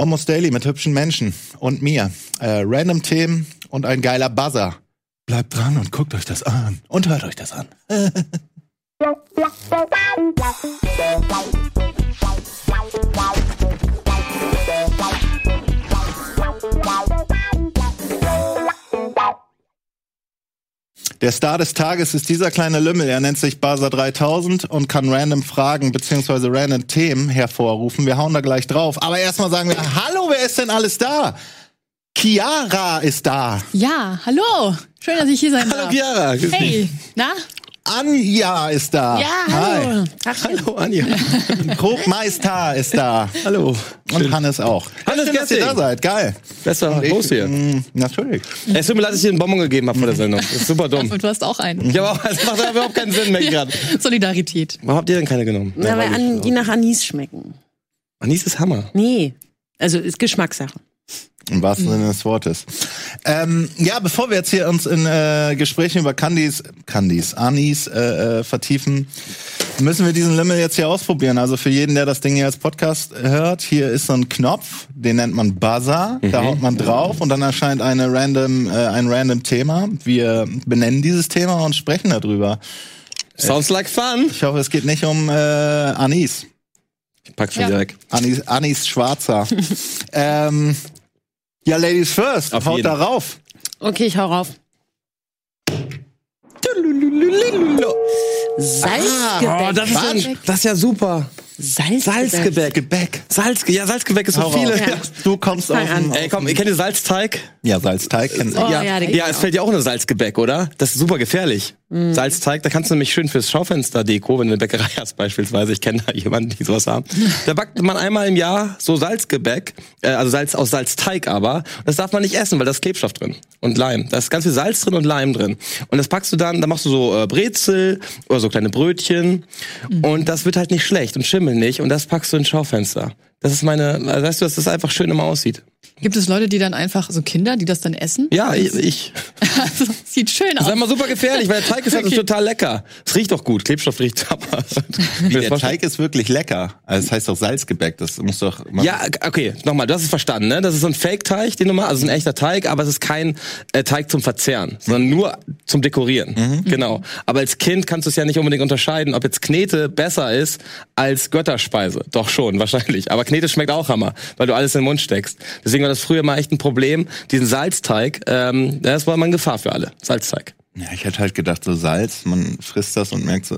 Almost Daily mit hübschen Menschen und mir. Äh, random Themen und ein geiler Buzzer. Bleibt dran und guckt euch das an. Und hört euch das an. Der Star des Tages ist dieser kleine Lümmel. Er nennt sich Basa 3000 und kann random Fragen beziehungsweise random Themen hervorrufen. Wir hauen da gleich drauf. Aber erstmal sagen wir, hallo, wer ist denn alles da? Chiara ist da. Ja, hallo. Schön, dass ich hier sein Hallo darf. Chiara. grüß dich. Hey, na? Anja ist da. Ja, hallo. Hallo Anja. Hi. Grobmeister ist da. Hallo. Und Hannes auch. Hannes Schön, dass ihr da seid. Geil. Besser los hier. Mm, Natürlich. Es tut mir leid, dass ich dir einen Bonbon gegeben habe vor der Sendung. Das ist super dumm. Und du hast auch einen. Ich aber auch, das macht aber überhaupt keinen Sinn mehr gerade. Solidarität. Warum habt ihr denn keine genommen? Na, weil weiß ich an, die nach Anis schmecken. Anis ist Hammer. Nee. Also ist Geschmackssache. Im wahrsten Sinne des Wortes. Ähm, ja, bevor wir jetzt hier uns in äh, Gesprächen über Candies, Candies, Anis äh, äh, vertiefen, müssen wir diesen Lümmel jetzt hier ausprobieren. Also für jeden, der das Ding hier als Podcast hört, hier ist so ein Knopf, den nennt man Buzzer. Da haut man drauf und dann erscheint eine random, äh, ein random Thema. Wir benennen dieses Thema und sprechen darüber. Sounds like fun. Ich hoffe, es geht nicht um äh, Anis. Ich pack's schon Ja. weg. Anis, Anis Schwarzer. ähm, ja, Ladies first. Auf Haut jeden. darauf. Okay, ich hau rauf. Salzgebäck. Oh, das ist, ein, das ist ja super. Salzgebäck. Salzgebäck. Gebäck. Salz, ja, Salzgebäck ist so viele. Ja. Du kommst an. dem, Ey, komm, ihr kennt ihr Salzteig? Ja, Salzteig kennt Oh, ja, ja, den ja, es fällt ja auch eine Salzgebäck, oder? Das ist super gefährlich. Salzteig, da kannst du nämlich schön fürs Schaufenster-Deko, wenn du eine Bäckerei hast beispielsweise, ich kenne da jemanden, die sowas haben, da backt man einmal im Jahr so Salzgebäck, äh, also Salz aus Salzteig aber, das darf man nicht essen, weil da ist Klebstoff drin und Leim. Da ist ganz viel Salz drin und Leim drin. Und das packst du dann, da machst du so äh, Brezel oder so kleine Brötchen und das wird halt nicht schlecht und schimmelt nicht und das packst du ins Schaufenster. Das ist meine, also weißt du, dass das einfach schön immer aussieht. Gibt es Leute, die dann einfach, so Kinder, die das dann essen? Ja, ich, ich Also, sieht schön Das ist aus. immer super gefährlich, weil der Teig ist halt Okay. total lecker. Es riecht doch gut, Klebstoff riecht aber. Der Teig ist wirklich lecker. Also das heißt doch Salzgebäck. Das muss doch. Ja, okay, nochmal, du hast es verstanden, ne? Das ist so ein Fake-Teig, den du machst, also ein echter Teig, aber es ist kein äh, Teig zum Verzehren, sondern nur zum Dekorieren. Genau. Aber als Kind kannst du es ja nicht unbedingt unterscheiden, ob jetzt Knete besser ist als Götterspeise. Doch schon, wahrscheinlich. Aber Knete schmeckt auch Hammer, weil du alles in den Mund steckst. Deswegen war das früher mal echt ein Problem. Diesen Salzteig, ähm, das war mal eine Gefahr für alle. Salzteig. Ja, ich hätte halt gedacht, so Salz, man frisst das und merkt so.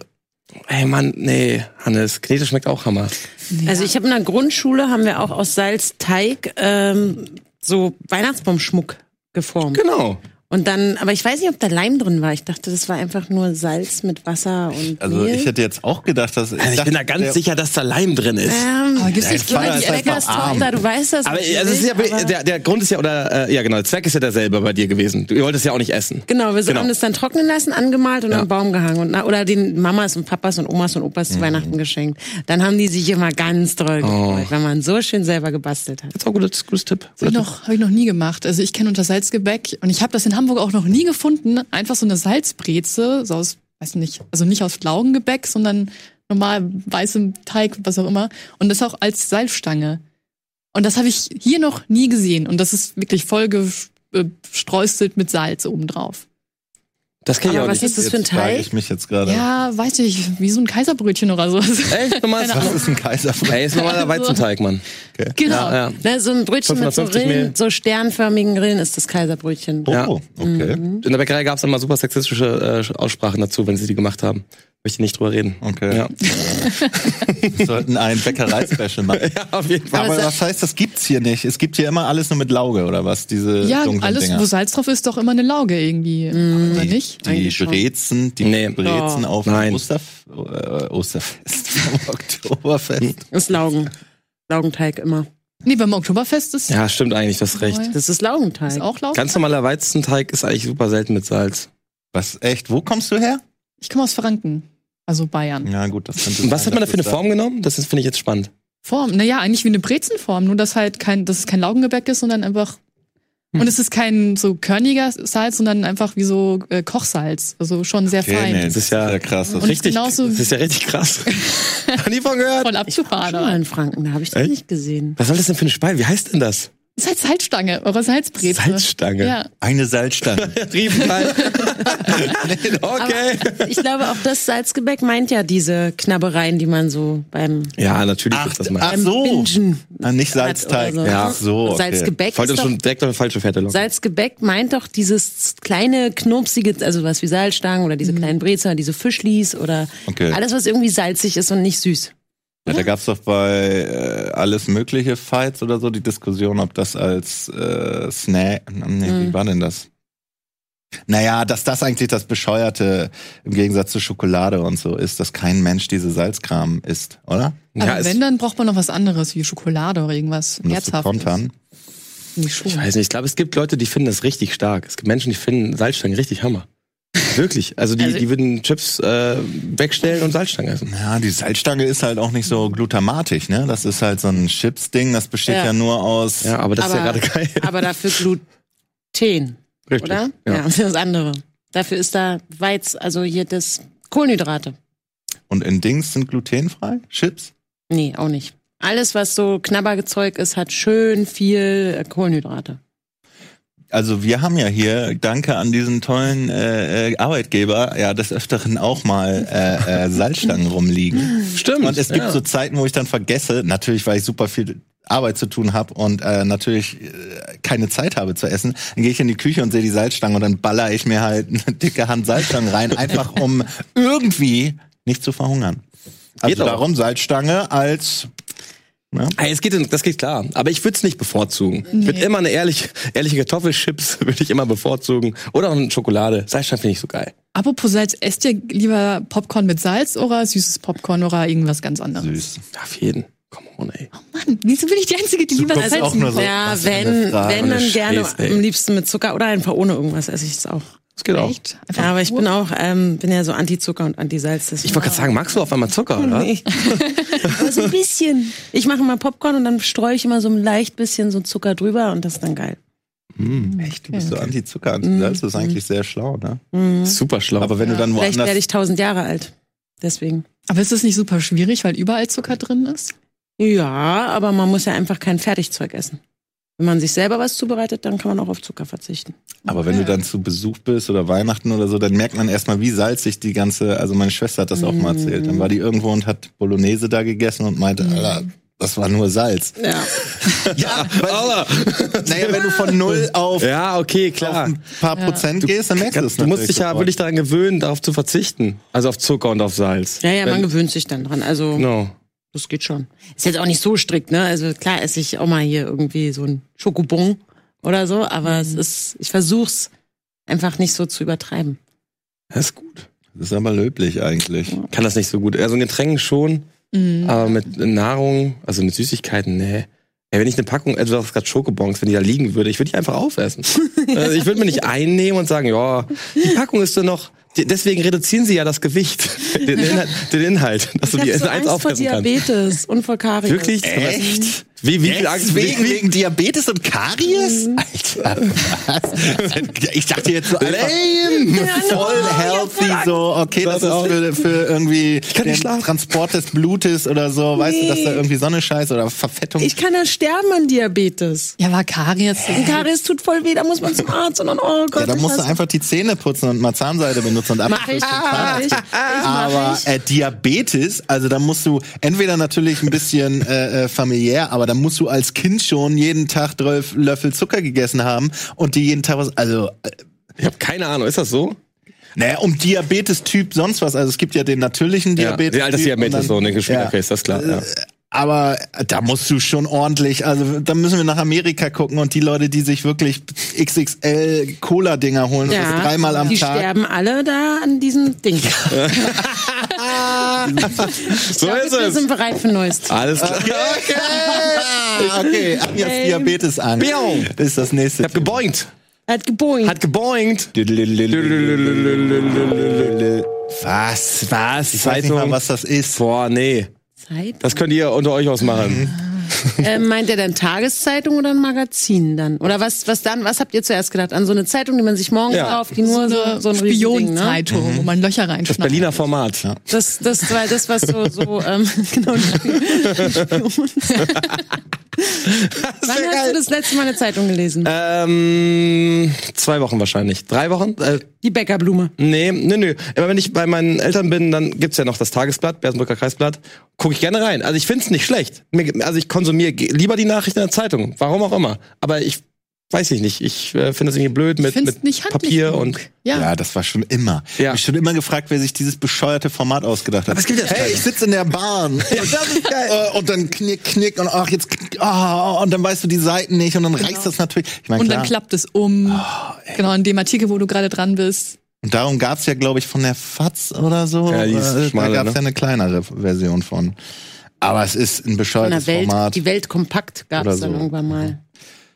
Ey Mann, nee, Hannes, Knete schmeckt auch Hammer. Also ich habe in der Grundschule haben wir auch aus Salzteig ähm, so Weihnachtsbaumschmuck geformt. Genau. Und dann, aber ich weiß nicht, ob da Leim drin war. Ich dachte, das war einfach nur Salz mit Wasser und Also Mehl. ich hätte jetzt auch gedacht, dass. Also ich dachte, bin da ganz der- sicher, dass da Leim drin ist. ähm, Aber gibt's nicht Leute, ist die einfach Leckers arm. Tochter, du weißt das. Aber also es ist ja, aber- der, der Grund ist ja, oder äh, ja genau, der Zweck ist ja derselbe bei dir gewesen. Du wolltest ja auch nicht essen. Genau, wir Genau. haben das dann trocknen lassen, angemalt und Ja. am Baum gehangen. Und, na- oder den Mamas und Papas und Omas und Opas zu Weihnachten geschenkt. Dann haben die sich immer ganz doll gefreut, wenn man so schön selber gebastelt hat. Das ist auch ein gutes, gutes Tipp. Habe ich, noch, hab ich noch nie gemacht. Also ich kenne unter Salzgebäck und ich habe das in Hamburg auch noch nie gefunden. Einfach so eine Salzbreze, so aus, weiß nicht, also nicht aus Laugengebäck, sondern normal weißem Teig, was auch immer. Und das auch als Salzstange. Und das habe ich hier noch nie gesehen. Und das ist wirklich voll gestreustelt mit Salz obendrauf. Das kenne ich Aber auch was nicht. ist das für ein Jetzt frage Teig? ich mich jetzt gerade. Ja, weiß ich, wie so ein Kaiserbrötchen oder so. Echt? Normal Keine Was ist ein Kaiser? Ey, ist normaler Weizenteig, Mann. Genau. Ja, ja. Na, so ein Brötchen mit so 550 Rillen, Mehl. so sternförmigen Rillen ist das Kaiserbrötchen. Oh, Ja. okay. In der Bäckerei gab es immer super sexistische äh, Aussprachen dazu, wenn sie die gemacht haben. Möchte nicht drüber reden. Okay. Ja, Wir sollten ein Bäckerei-Special machen. ja auf jeden Fall. Aber was heißt, das gibt's hier nicht? Es gibt hier immer alles nur mit Lauge, oder was? Diese Ja, dunklen alles, Dinger. wo Salz drauf ist, doch immer eine Lauge irgendwie. Oder nicht? die. Brezen, die Nee. Brezen Oh. auf Nein. Osterf äh, Osterfest, Oktoberfest. Das ist Laugen. Laugenteig immer. Nee, beim Oktoberfest ist, Ja, stimmt eigentlich, das recht. Das ist Laugenteig. ist auch Lauge. Ganz normaler Weizenteig ist eigentlich super selten mit Salz. Was, echt? Wo kommst du her? Ich komme aus Franken, also Bayern. Ja, gut, das könnte Und was sein, hat man da für eine Form genommen? Das ist- finde ich jetzt spannend. Form, naja, eigentlich wie eine Brezenform, nur dass halt kein, dass es kein Laugengebäck ist, sondern einfach Und es ist kein so körniger Salz, sondern einfach wie so äh, Kochsalz. Also schon sehr Okay, fein. nee, Das ist ja sehr krass. Das Und richtig. genauso- das ist ja richtig krass. Noch nie von gehört. Voll Schon abgefahren. mal aber. in Franken, da habe ich das Echt? nicht gesehen. Was soll das denn für eine Speise? Wie heißt denn das? Das ist halt Salzstange, eure Salzbreze. Salzstange. Ja. eine Salzstange. Riepenteil. okay. Aber ich glaube, auch das Salzgebäck meint ja diese Knabbereien, die man so beim Ja, natürlich Ach, ist das mal. ach so. Bingen Ah, nicht Salzteig. so. Ach so. Okay. Salzgebäck Folgt uns schon direkt auf eine falsche Fährte locken. Salzgebäck meint doch dieses kleine, knurpsige, also was wie Salzstangen oder diese kleinen Brezer, diese Fischlis oder Okay. alles, was irgendwie salzig ist und nicht süß. Ja, da gab's doch bei äh, alles mögliche Fights oder so die Diskussion, ob das als äh, Snack. Nee, wie war denn das? Naja, dass das eigentlich das Bescheuerte im Gegensatz zu Schokolade und so ist, dass kein Mensch diese Salzkram isst, oder? Aber Ja, es- wenn, dann braucht man noch was anderes, wie Schokolade oder irgendwas Herzhaftes. Ich weiß nicht, ich glaube, es gibt Leute, die finden das richtig stark. Es gibt Menschen, die finden Salzstangen richtig Hammer. Wirklich. Also die, Also- die würden Chips äh, wegstellen und Salzstangen essen. Ja, die Salzstange ist halt auch nicht so glutamatisch, ne? Das ist halt so ein Chips-Ding, das besteht ja, Ja. nur aus. Ja, aber das ist ja Aber- gerade geil. Aber dafür Gluten, Richtig. oder? Ja. für das andere. Dafür ist da Weiz, also hier das Kohlenhydrate. Und in Dings sind glutenfrei? Chips? Nee, auch nicht. Alles, was so Knabberzeug ist, hat schön viel äh, Kohlenhydrate. Also wir haben ja hier, danke an diesen tollen äh, äh, Arbeitgeber, ja des Öfteren auch mal äh, äh, Salzstangen rumliegen. Stimmt. Und es gibt ja. so Zeiten, wo ich dann vergesse, natürlich, weil ich super viel Arbeit zu tun habe und äh, natürlich äh, keine Zeit habe zu essen, dann gehe ich in die Küche und sehe die Salzstangen und dann baller ich mir halt eine dicke Hand Salzstangen rein, einfach um irgendwie nicht zu verhungern. Also Geht auch. darum Salzstange als ne? Hey, es geht, das geht klar. Aber ich würde es nicht bevorzugen. Ich würde Nee. immer eine ehrliche, ehrliche Kartoffelchips würde ich immer bevorzugen. Oder auch eine Schokolade. Salzstangen finde ich so geil. Apropos Salz, esst ihr lieber Popcorn mit Salz oder süßes Popcorn oder irgendwas ganz anderes? süß. Auf jeden. Come on, ey. Mann, wieso bin ich die Einzige, die lieber Salz auch nur so- ja, wenn, wenn dann gerne am liebsten mit Zucker oder einfach ohne irgendwas esse ich es auch. Das geht auch. Einfach Ja, aber ich bin auch, ähm, bin ja so Anti-Zucker und Anti-Salz. Ich wollte gerade sagen, magst du auf einmal Zucker, oder? Nee. aber so ein bisschen. Ich mache mal Popcorn und dann streue ich immer so ein leicht bisschen so Zucker drüber und das ist dann geil. Echt, du bist so Anti-Zucker, Anti-Salz, das ist eigentlich sehr schlau, ne? Super schlau. Aber wenn du dann Vielleicht woanders werde ich tausend Jahre alt. Deswegen. Aber ist das nicht super schwierig, weil überall Zucker drin ist? Ja, aber man muss ja einfach kein Fertigzeug essen. Wenn man sich selber was zubereitet, dann kann man auch auf Zucker verzichten. Aber wenn du dann zu Besuch bist oder Weihnachten oder so, dann merkt man erstmal, wie salzig die ganze, also meine Schwester hat das auch mal erzählt. Dann war die irgendwo und hat Bolognese da gegessen und meinte, Alter, das war nur Salz. Ja. Ja, weil, naja, wenn du von null auf, ja, okay, auf klar. ein paar Prozent gehst, dann merkst du es Du musst dich ja wirklich daran gewöhnen, darauf zu verzichten. Also auf Zucker und auf Salz. Ja, ja, man Wenn- gewöhnt sich dann dran. Also, Genau. Das geht schon. Ist jetzt auch nicht so strikt, ne? Also, klar esse ich auch mal hier irgendwie so ein Schokobon oder so, aber es ist, ich versuch's einfach nicht so zu übertreiben. Das ist gut. Das ist aber löblich eigentlich. Kann das nicht so gut. Also in Getränken schon, Mhm. aber mit Nahrung, also mit Süßigkeiten, nee. Ey, wenn ich eine Packung, also du hast gerade Schokobons, wenn die da liegen würde, ich würde die einfach aufessen. also ich würde mir nicht einnehmen und sagen, ja, die Packung ist doch noch. Die- Deswegen reduzieren sie ja das Gewicht, den Inhalt, den Inhalt dass du Ich die hab in so eins auffressen kannst. Diabetes und vor Karies. Wirklich? Echt? Wie, wie viel Angst Wegen, Diabetes und Karies? Alter, was? Ich dachte jetzt so einfach voll healthy, so, okay, das ist für, für irgendwie den. Transport des Blutes oder so, weißt du, dass da Nee. irgendwie Sonne scheißt oder Verfettung. Ich kann ja sterben an Diabetes. Ja, war Karies. Und Karies tut voll weh, da muss man zum Arzt und dann, oh Gott. ja, da musst du einfach die Zähne putzen und mal Zahnseide benutzen und ab. Mach ich, mach ich, Aber äh, Diabetes, also da musst du entweder natürlich ein bisschen äh, äh, familiär, aber da musst du als Kind schon jeden Tag 12 Löffel Zucker gegessen haben und die jeden Tag was, also äh, Ich habe keine Ahnung, ist das so? naja, um Diabetes-Typ sonst was, also es gibt ja den natürlichen Diabetes. Ja, das Diabetes so, ne, Geschwister, okay, ist das klar. Ja. Aber da musst du schon ordentlich, also da müssen wir nach Amerika gucken und die Leute, die sich wirklich XXL Cola-Dinger holen das dreimal am die Tag. sterben alle da an diesem Ding. So Damit ist Wir es. sind bereit für Neues. Alles klar. Okay, okay, Anjas Ähm. Diabetes an. Biau. Das ist das nächste. Ich hab geboingt. Hat geboingt. Hat geboingt. Was? Was? Ich weiß nicht Zeitung. mal, was das ist. Boah, nee. Zeit. Das könnt ihr unter euch ausmachen. Äh, meint ihr dann Tageszeitung oder ein Magazin dann? Oder was, was dann, was habt ihr zuerst gedacht? An so eine Zeitung, die man sich morgens Ja. kauft, die nur so, so ein Riesending, ne? Spionzeitung, wo man Löcher Das reinschneidet. Berliner Format. Das, das war das, was so, so ähm, genau. Wann hast du das letzte Mal eine Zeitung gelesen? Ähm, zwei Wochen wahrscheinlich. Drei Wochen? Äh, Die Bäckerblume. nee, nee, nee. Immer wenn ich bei meinen Eltern bin, dann gibt's ja noch das Tagesblatt, Bersenbrücker Kreisblatt. Gucke ich gerne rein. Also ich find's nicht schlecht. Also ich konsumiere lieber die Nachrichten in der Zeitung. Warum auch immer. Aber ich weiß ich nicht. Ich äh, finde das irgendwie blöd mit, find's mit Papier genug. und. Ja. Ja, das war schon immer. Ich Ja. habe schon immer gefragt, wer sich dieses bescheuerte Format ausgedacht hat. Aber es gibt ja hey, ich sitze in der Bahn. und, das ist geil. und dann knick, knick und ach, jetzt, ah, und dann weißt du die Seiten nicht und dann reißt das natürlich. Ich meine, Und klar. dann klappt es um. Oh, genau, in dem Artikel, wo du gerade dran bist. Und darum gab's ja, glaube ich, von der FAZ oder so. Ja, die ist äh, da schmaler, gab's ne? ja eine kleinere Version von. Aber es ist ein bescheuertes Format. die Welt kompakt gab es dann so. irgendwann mal.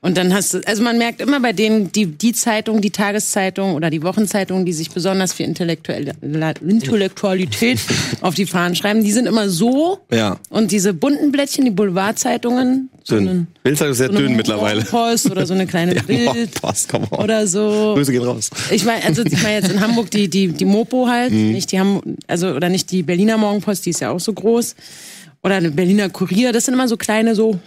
Und dann hast du, also man merkt immer bei denen, die, die Zeitung, die Tageszeitung oder die Wochenzeitung, die sich besonders für Intellektuelle, Intellektualität auf die Fahnen schreiben, die sind immer so. Ja. Und diese bunten Blättchen, die Boulevardzeitungen, so Dünn. Bildzeitung ist sehr so dünn mittlerweile. Post oder so eine kleine Bild Post, come on. oder so. Grüße gehen raus. Ich meine, also ich meine jetzt in Hamburg die die die Mopo halt, Mhm. nicht die haben also oder nicht die Berliner Morgenpost, die ist ja auch so groß oder eine Berliner Kurier, das sind immer so kleine so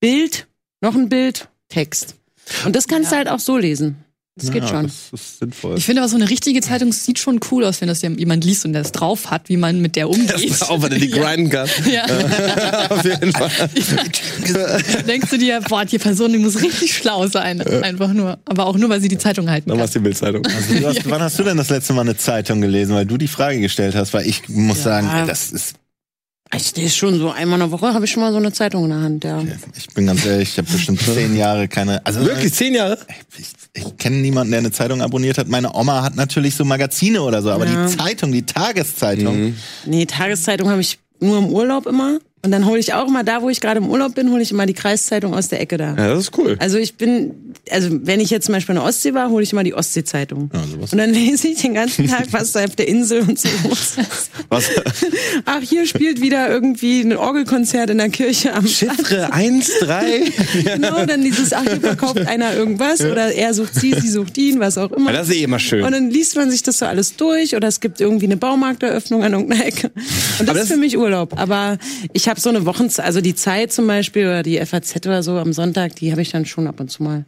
Bild, noch ein Bild, Text. Und das kannst du halt auch so lesen. Das geht ja, schon. Das ist sinnvoll. Ich finde aber so eine richtige Zeitung sieht schon cool aus, wenn das jemand liest und es drauf hat, wie man mit der umgeht. Auch wenn er die grinden kann. Ja. Auf jeden Fall. Denkst du dir, boah, die Person, die muss richtig schlau sein. Einfach nur. Aber auch nur, weil sie die Zeitung halten Dann kann. war's die Bildzeitung. Also, du hast, wann hast du denn das letzte Mal eine Zeitung gelesen? Weil du die Frage gestellt hast, weil ich muss sagen, das ist, Ich lese schon so einmal in der Woche habe ich schon mal so eine Zeitung in der Hand, ja. ich bin ganz ehrlich, ich habe bestimmt zehn Jahre keine, also Wirklich zehn Jahre? ich, ich kenne niemanden, der eine Zeitung abonniert hat. Meine Oma hat natürlich so Magazine oder so, aber Ja. die Zeitung, die Tageszeitung, Nee, Tageszeitung habe ich nur im Urlaub immer und dann hole ich auch immer da, wo ich gerade im Urlaub bin, hole ich immer die Kreiszeitung aus der Ecke da. Ja, das ist cool. Also ich bin, also wenn ich jetzt zum Beispiel in der Ostsee war, hole ich immer die Ostsee-Zeitung. sowas. und dann lese ich den ganzen Tag, was da auf der Insel und so los ist. Was? Ach, hier spielt wieder irgendwie ein Orgelkonzert in der Kirche am. Chiffre 1, 3. Genau, dann dieses, ach, hier verkauft einer irgendwas oder er sucht sie, sie sucht ihn, was auch immer. Das ist eh immer schön. Und dann liest man sich das so alles durch oder es gibt irgendwie eine Baumarkteröffnung an irgendeiner Ecke. Und das, das- ist für mich Urlaub. Aber ich habe so eine Wochenzeit, also die Zeit zum Beispiel oder die FAZ oder so am Sonntag, die habe ich dann schon ab und zu mal.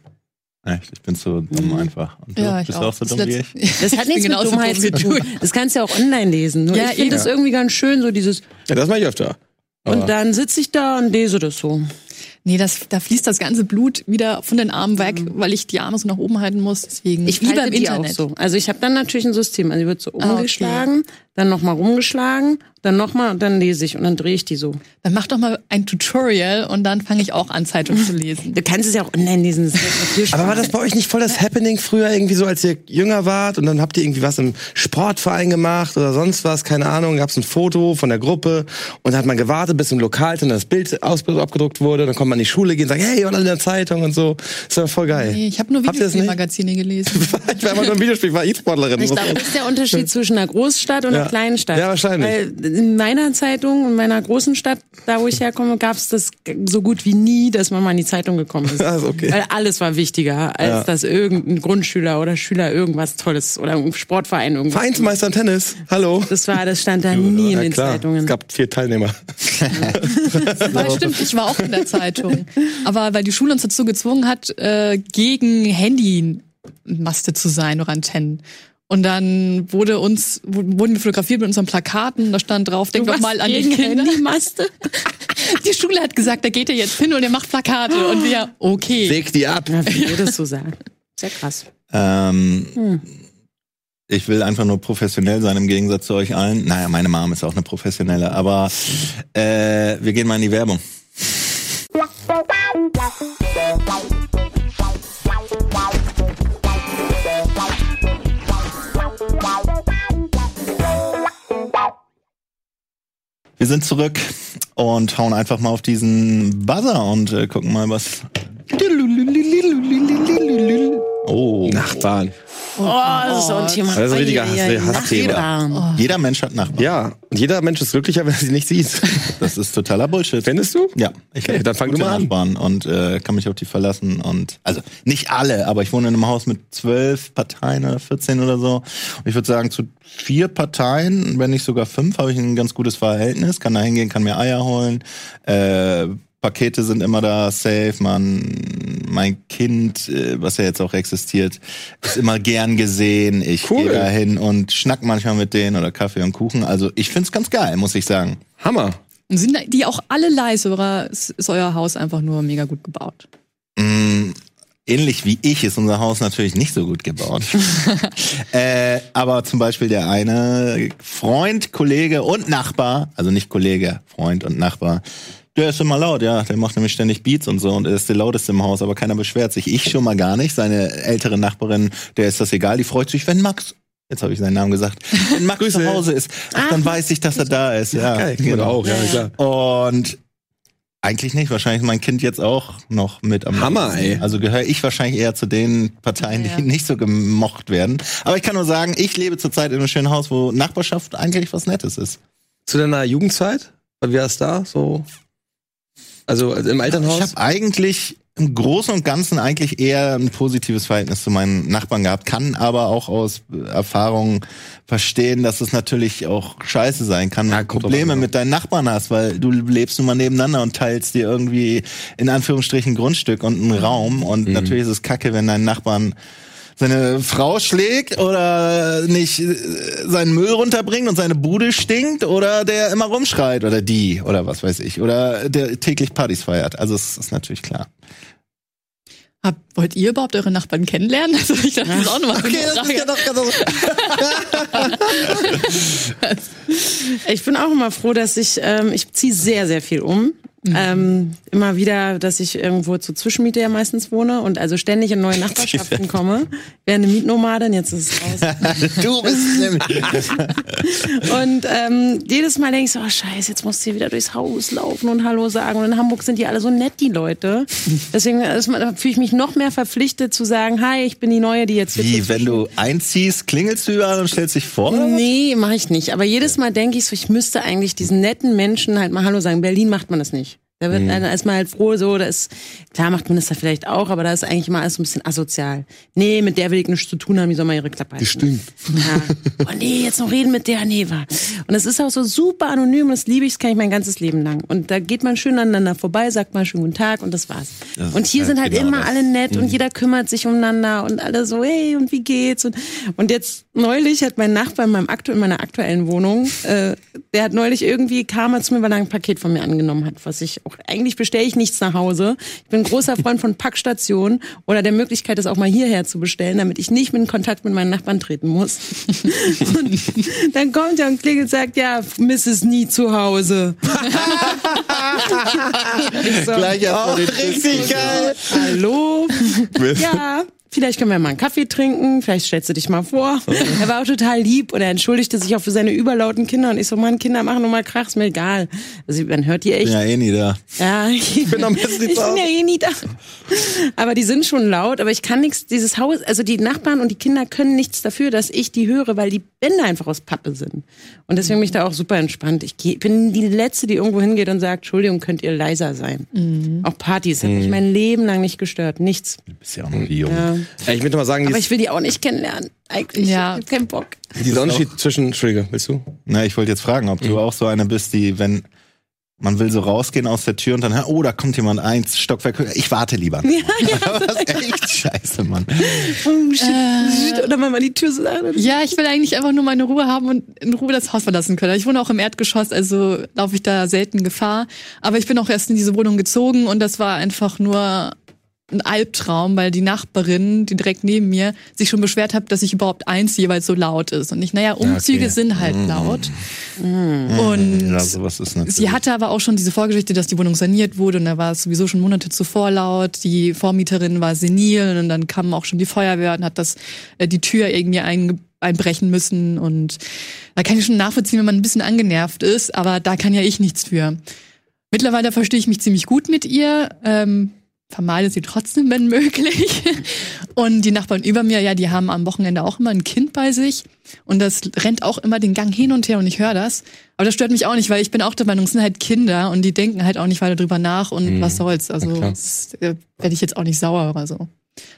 Echt, ich bin so dumm einfach. Und du Ja, ich bist auch. auch so Das dumm wie letzte- ich? Das hat Ich nichts mit Dummheit dumm zu wie tun. du. Das kannst du ja auch online lesen. Nur Ja, ich finde das irgendwie ganz schön, so dieses. Ja, das mache ich öfter. Aber Und dann sitze ich da und lese das so. Nee, das, da fließt das ganze Blut wieder von den Armen weg, weil ich die Arme so nach oben halten muss. Deswegen Ich falte im Internet. auch so. Also ich habe dann natürlich ein System. Also die wird so Ah, okay. Dann nochmal rumgeschlagen, dann nochmal und dann lese ich und dann drehe ich die so. Dann mach doch mal ein Tutorial und dann fange ich auch an, Zeitung zu lesen. Du kannst es ja auch online lesen. Aber war das bei euch nicht voll das Happening früher irgendwie so, als ihr jünger wart und dann habt ihr irgendwie was im Sportverein gemacht oder sonst was, keine Ahnung, gab's ein Foto von der Gruppe und dann hat man gewartet, bis im Lokal dann das Bild aus abgedruckt wurde, dann konnte man in die Schule gehen und sagen, hey, alle in der Zeitung und so. Das war voll geil. Nee, ich habe nur? Videospielmagazine gelesen. Ich war immer nur im Videospiel, ich war E-Sportlerin. Ich glaube, das ist der Unterschied zwischen einer Großstadt und einer Ja. Kleinen Stadt. Ja, wahrscheinlich. Weil in meiner Zeitung, in meiner großen Stadt, da wo ich herkomme, gab es das so gut wie nie, dass man mal in die Zeitung gekommen ist. Also, okay. Weil alles war wichtiger, als Ja. dass irgendein Grundschüler oder Schüler irgendwas Tolles oder ein Sportverein irgendwas. Vereinsmeister im Tennis, hallo. Das war, das stand da nie in Ja, den klar. Zeitungen. Es gab vier Teilnehmer. Weil stimmt, ich war auch in der Zeitung. Aber weil die Schule uns dazu gezwungen hat, äh, gegen Handymaste zu sein oder Antennen. Und dann wurde uns, wurden wir fotografiert mit unseren Plakaten, da stand drauf, denk Du doch mal an die Kinder. Handymaste. Die Schule hat gesagt, da geht er jetzt hin und er macht Plakate. Und wir, okay. Leg die ab. Ja, wie wir das so sagen. Sehr krass. Ähm, Hm. Ich will einfach nur professionell sein im Gegensatz zu euch allen. Naja, meine Mom ist auch eine professionelle, aber äh, wir gehen mal in die Werbung. Wir sind zurück und hauen einfach mal auf diesen Buzzer und äh, gucken mal, was. Oh. Nachbarn. Oh, das ist so ein Thema. Das ist ein richtiger Hass-. Hassthema. Nachbarn. Jeder Mensch hat Nachbarn. Ja, und jeder Mensch ist glücklicher, wenn er sie nicht sieht. Das ist totaler Bullshit. Findest du? Ja, ich Okay, dann fang du mal an. Nachbarn und äh, kann mich auf die verlassen und also nicht alle, aber ich wohne in einem Haus mit zwölf Parteien oder 14 oder so. Und ich würde sagen, zu vier Parteien, wenn nicht sogar fünf, habe ich ein ganz gutes Verhältnis. Kann da hingehen, kann mir Eier holen. Äh, Pakete sind immer da, safe, man, mein Kind, äh, was ja jetzt auch existiert, ist immer gern gesehen. Ich Cool. gehe da hin und schnack manchmal mit denen oder Kaffee und Kuchen. Also ich find's ganz geil, muss ich sagen. Hammer. Und sind die auch alle leise oder ist, ist euer Haus einfach nur mega gut gebaut? Mm, Ähnlich wie ich ist unser Haus natürlich nicht so gut gebaut. äh, aber zum Beispiel der eine Freund, Kollege und Nachbar, also nicht Kollege, Freund und Nachbar, der ist immer laut, ja. Der macht nämlich ständig Beats und so und er ist der lauteste im Haus, aber keiner beschwert sich. Ich schon mal gar nicht. Seine ältere Nachbarin, der ist das egal, die freut sich, wenn Max, jetzt habe ich seinen Namen gesagt, wenn Max zu Hause ist, ach, dann weiß ich, dass er da ist. Ja, Geil. genau. Auch, ja, klar. Und eigentlich nicht. Wahrscheinlich ist mein Kind jetzt auch noch mit am Hammer, ey. Also gehöre ich wahrscheinlich eher zu den Parteien, Ja. die nicht so gemocht werden. Aber ich kann nur sagen, ich lebe zurzeit in einem schönen Haus, wo Nachbarschaft eigentlich was Nettes ist. Zu deiner Jugendzeit? Wie war es da? So. Also also im Elternhaus? Ich habe eigentlich im Großen und Ganzen eigentlich eher ein positives Verhältnis zu meinen Nachbarn gehabt, kann aber auch aus Erfahrung verstehen, dass es natürlich auch scheiße sein kann, wenn du kommt drauf Probleme ja. mit deinen Nachbarn hast, weil du lebst nun mal nebeneinander und teilst dir irgendwie in Anführungsstrichen ein Grundstück und einen Raum und natürlich ist es kacke, wenn dein Nachbarn seine Frau schlägt oder nicht äh, seinen Müll runterbringt und seine Bude stinkt oder der immer rumschreit oder die oder was weiß ich oder der täglich Partys feiert. Also es ist natürlich klar. Hab, wollt ihr überhaupt eure Nachbarn kennenlernen? Also ich dachte, das ist auch nochmal so eine Frage. Ich bin auch immer froh, dass ich, ähm, ich ziehe sehr, sehr viel um. Ähm, immer wieder, dass ich irgendwo zur Zwischenmiete ja meistens wohne und also ständig in neue Nachbarschaften komme. Wäre eine Mietnomadin, jetzt ist es raus. du bist nämlich. Und ähm, jedes Mal denke ich so, oh scheiße, jetzt musst du hier wieder durchs Haus laufen und Hallo sagen. Und in Hamburg sind die alle so nett, die Leute. Deswegen fühle ich mich noch mehr verpflichtet zu sagen, hi, ich bin die Neue, die jetzt Wie, wenn du einziehst, klingelst du überall und stellst dich vor? Nee, mache ich nicht. Aber jedes Mal denke ich so, ich müsste eigentlich diesen netten Menschen halt mal Hallo sagen. In Berlin macht man das nicht. Da wird einer erstmal halt froh, so, da ist, klar macht man das da vielleicht auch, aber da ist eigentlich immer alles so ein bisschen asozial. Nee, mit der will ich nichts zu tun haben, die soll mal ihre Klappe halten. stinkt. Ja. Oh nee, jetzt noch reden mit der, nee, war. Und es ist auch so super anonym und das liebe ich, das kann ich mein ganzes Leben lang. Und da geht man schön aneinander vorbei, sagt mal schönen guten Tag und das war's. Das und hier halt sind halt genau immer das. alle nett und jeder kümmert sich umeinander und alle so, hey, und wie geht's? Und, und jetzt neulich hat mein Nachbar in, meinem aktu in meiner aktuellen Wohnung, äh, der hat neulich irgendwie, kam er zu mir, weil er ein Paket von mir angenommen hat, was ich eigentlich bestelle ich nichts nach Hause. Ich bin ein großer Freund von Packstationen oder der Möglichkeit, das auch mal hierher zu bestellen, damit ich nicht mit in Kontakt mit meinen Nachbarn treten muss. und dann kommt er und klingelt und sagt, ja, Mrs. nie zu Hause. so, Gleich erstmal den richtig geil. Hallo? ja. Vielleicht können wir mal einen Kaffee trinken, vielleicht stellst du dich mal vor. Er war auch total lieb und er entschuldigte sich auch für seine überlauten Kinder. Und ich so, Mann, Kinder machen nur mal Krach, ist mir egal. Also man hört die echt. Ich bin ja eh nie da. Ja, ich bin am besten nicht Ich zu bin Hause. ja eh nie da. Aber die sind schon laut, aber ich kann nichts, dieses Haus, also die Nachbarn und die Kinder können nichts dafür, dass ich die höre, weil die Wände einfach aus Pappe sind. Und deswegen bin ich da auch super entspannt. Ich geh, bin die Letzte, die irgendwo hingeht und sagt, Entschuldigung, könnt ihr leiser sein. Auch Partys hat mich mein Leben lang nicht gestört. Nichts. Du bist ja auch noch jung. Ja. Ey, ich möchte mal sagen, Aber die, ich will die auch nicht kennenlernen. Eigentlich. Ja. Ich hab keinen Bock. dieser Unterschied zwischen, Entschuldige, willst du? Na, ich wollte jetzt fragen, ob du auch so eine bist, die, wenn man will so rausgehen aus der Tür und dann, oh, da kommt jemand eins Stockwerk höher. Ich warte lieber. Ja, ja. Das ist echt scheiße, Mann. Oh, shit. Oder wenn man die Tür so. Ja, ich will eigentlich einfach nur meine Ruhe haben und in Ruhe das Haus verlassen können. Ich wohne auch im Erdgeschoss, also laufe ich da selten Gefahr. Aber ich bin auch erst in diese Wohnung gezogen und das war einfach nur ein Albtraum, weil die Nachbarin, die direkt neben mir, sich schon beschwert hat, dass ich überhaupt eins jeweils so laut ist. Und ich, naja, Umzüge okay. sind halt laut. Und Ja. Sie hatte aber auch schon diese Vorgeschichte, dass die Wohnung saniert wurde und da war es sowieso schon Monate zuvor laut. Die Vormieterin war senil und dann kam auch schon die Feuerwehr und hat das äh, die Tür irgendwie ein, einbrechen müssen und da kann ich schon nachvollziehen, wenn man ein bisschen angenervt ist, aber da kann ja ich nichts für. Mittlerweile verstehe ich mich ziemlich gut mit ihr. Ähm, vermeide sie trotzdem, wenn möglich. Und die Nachbarn über mir, ja, die haben am Wochenende auch immer ein Kind bei sich. Und das rennt auch immer den Gang hin und her und ich höre das. Aber das stört mich auch nicht, weil ich bin auch der Meinung, es sind halt Kinder und die denken halt auch nicht weiter drüber nach und was soll's. Also das, äh, werde ich jetzt auch nicht sauer oder so.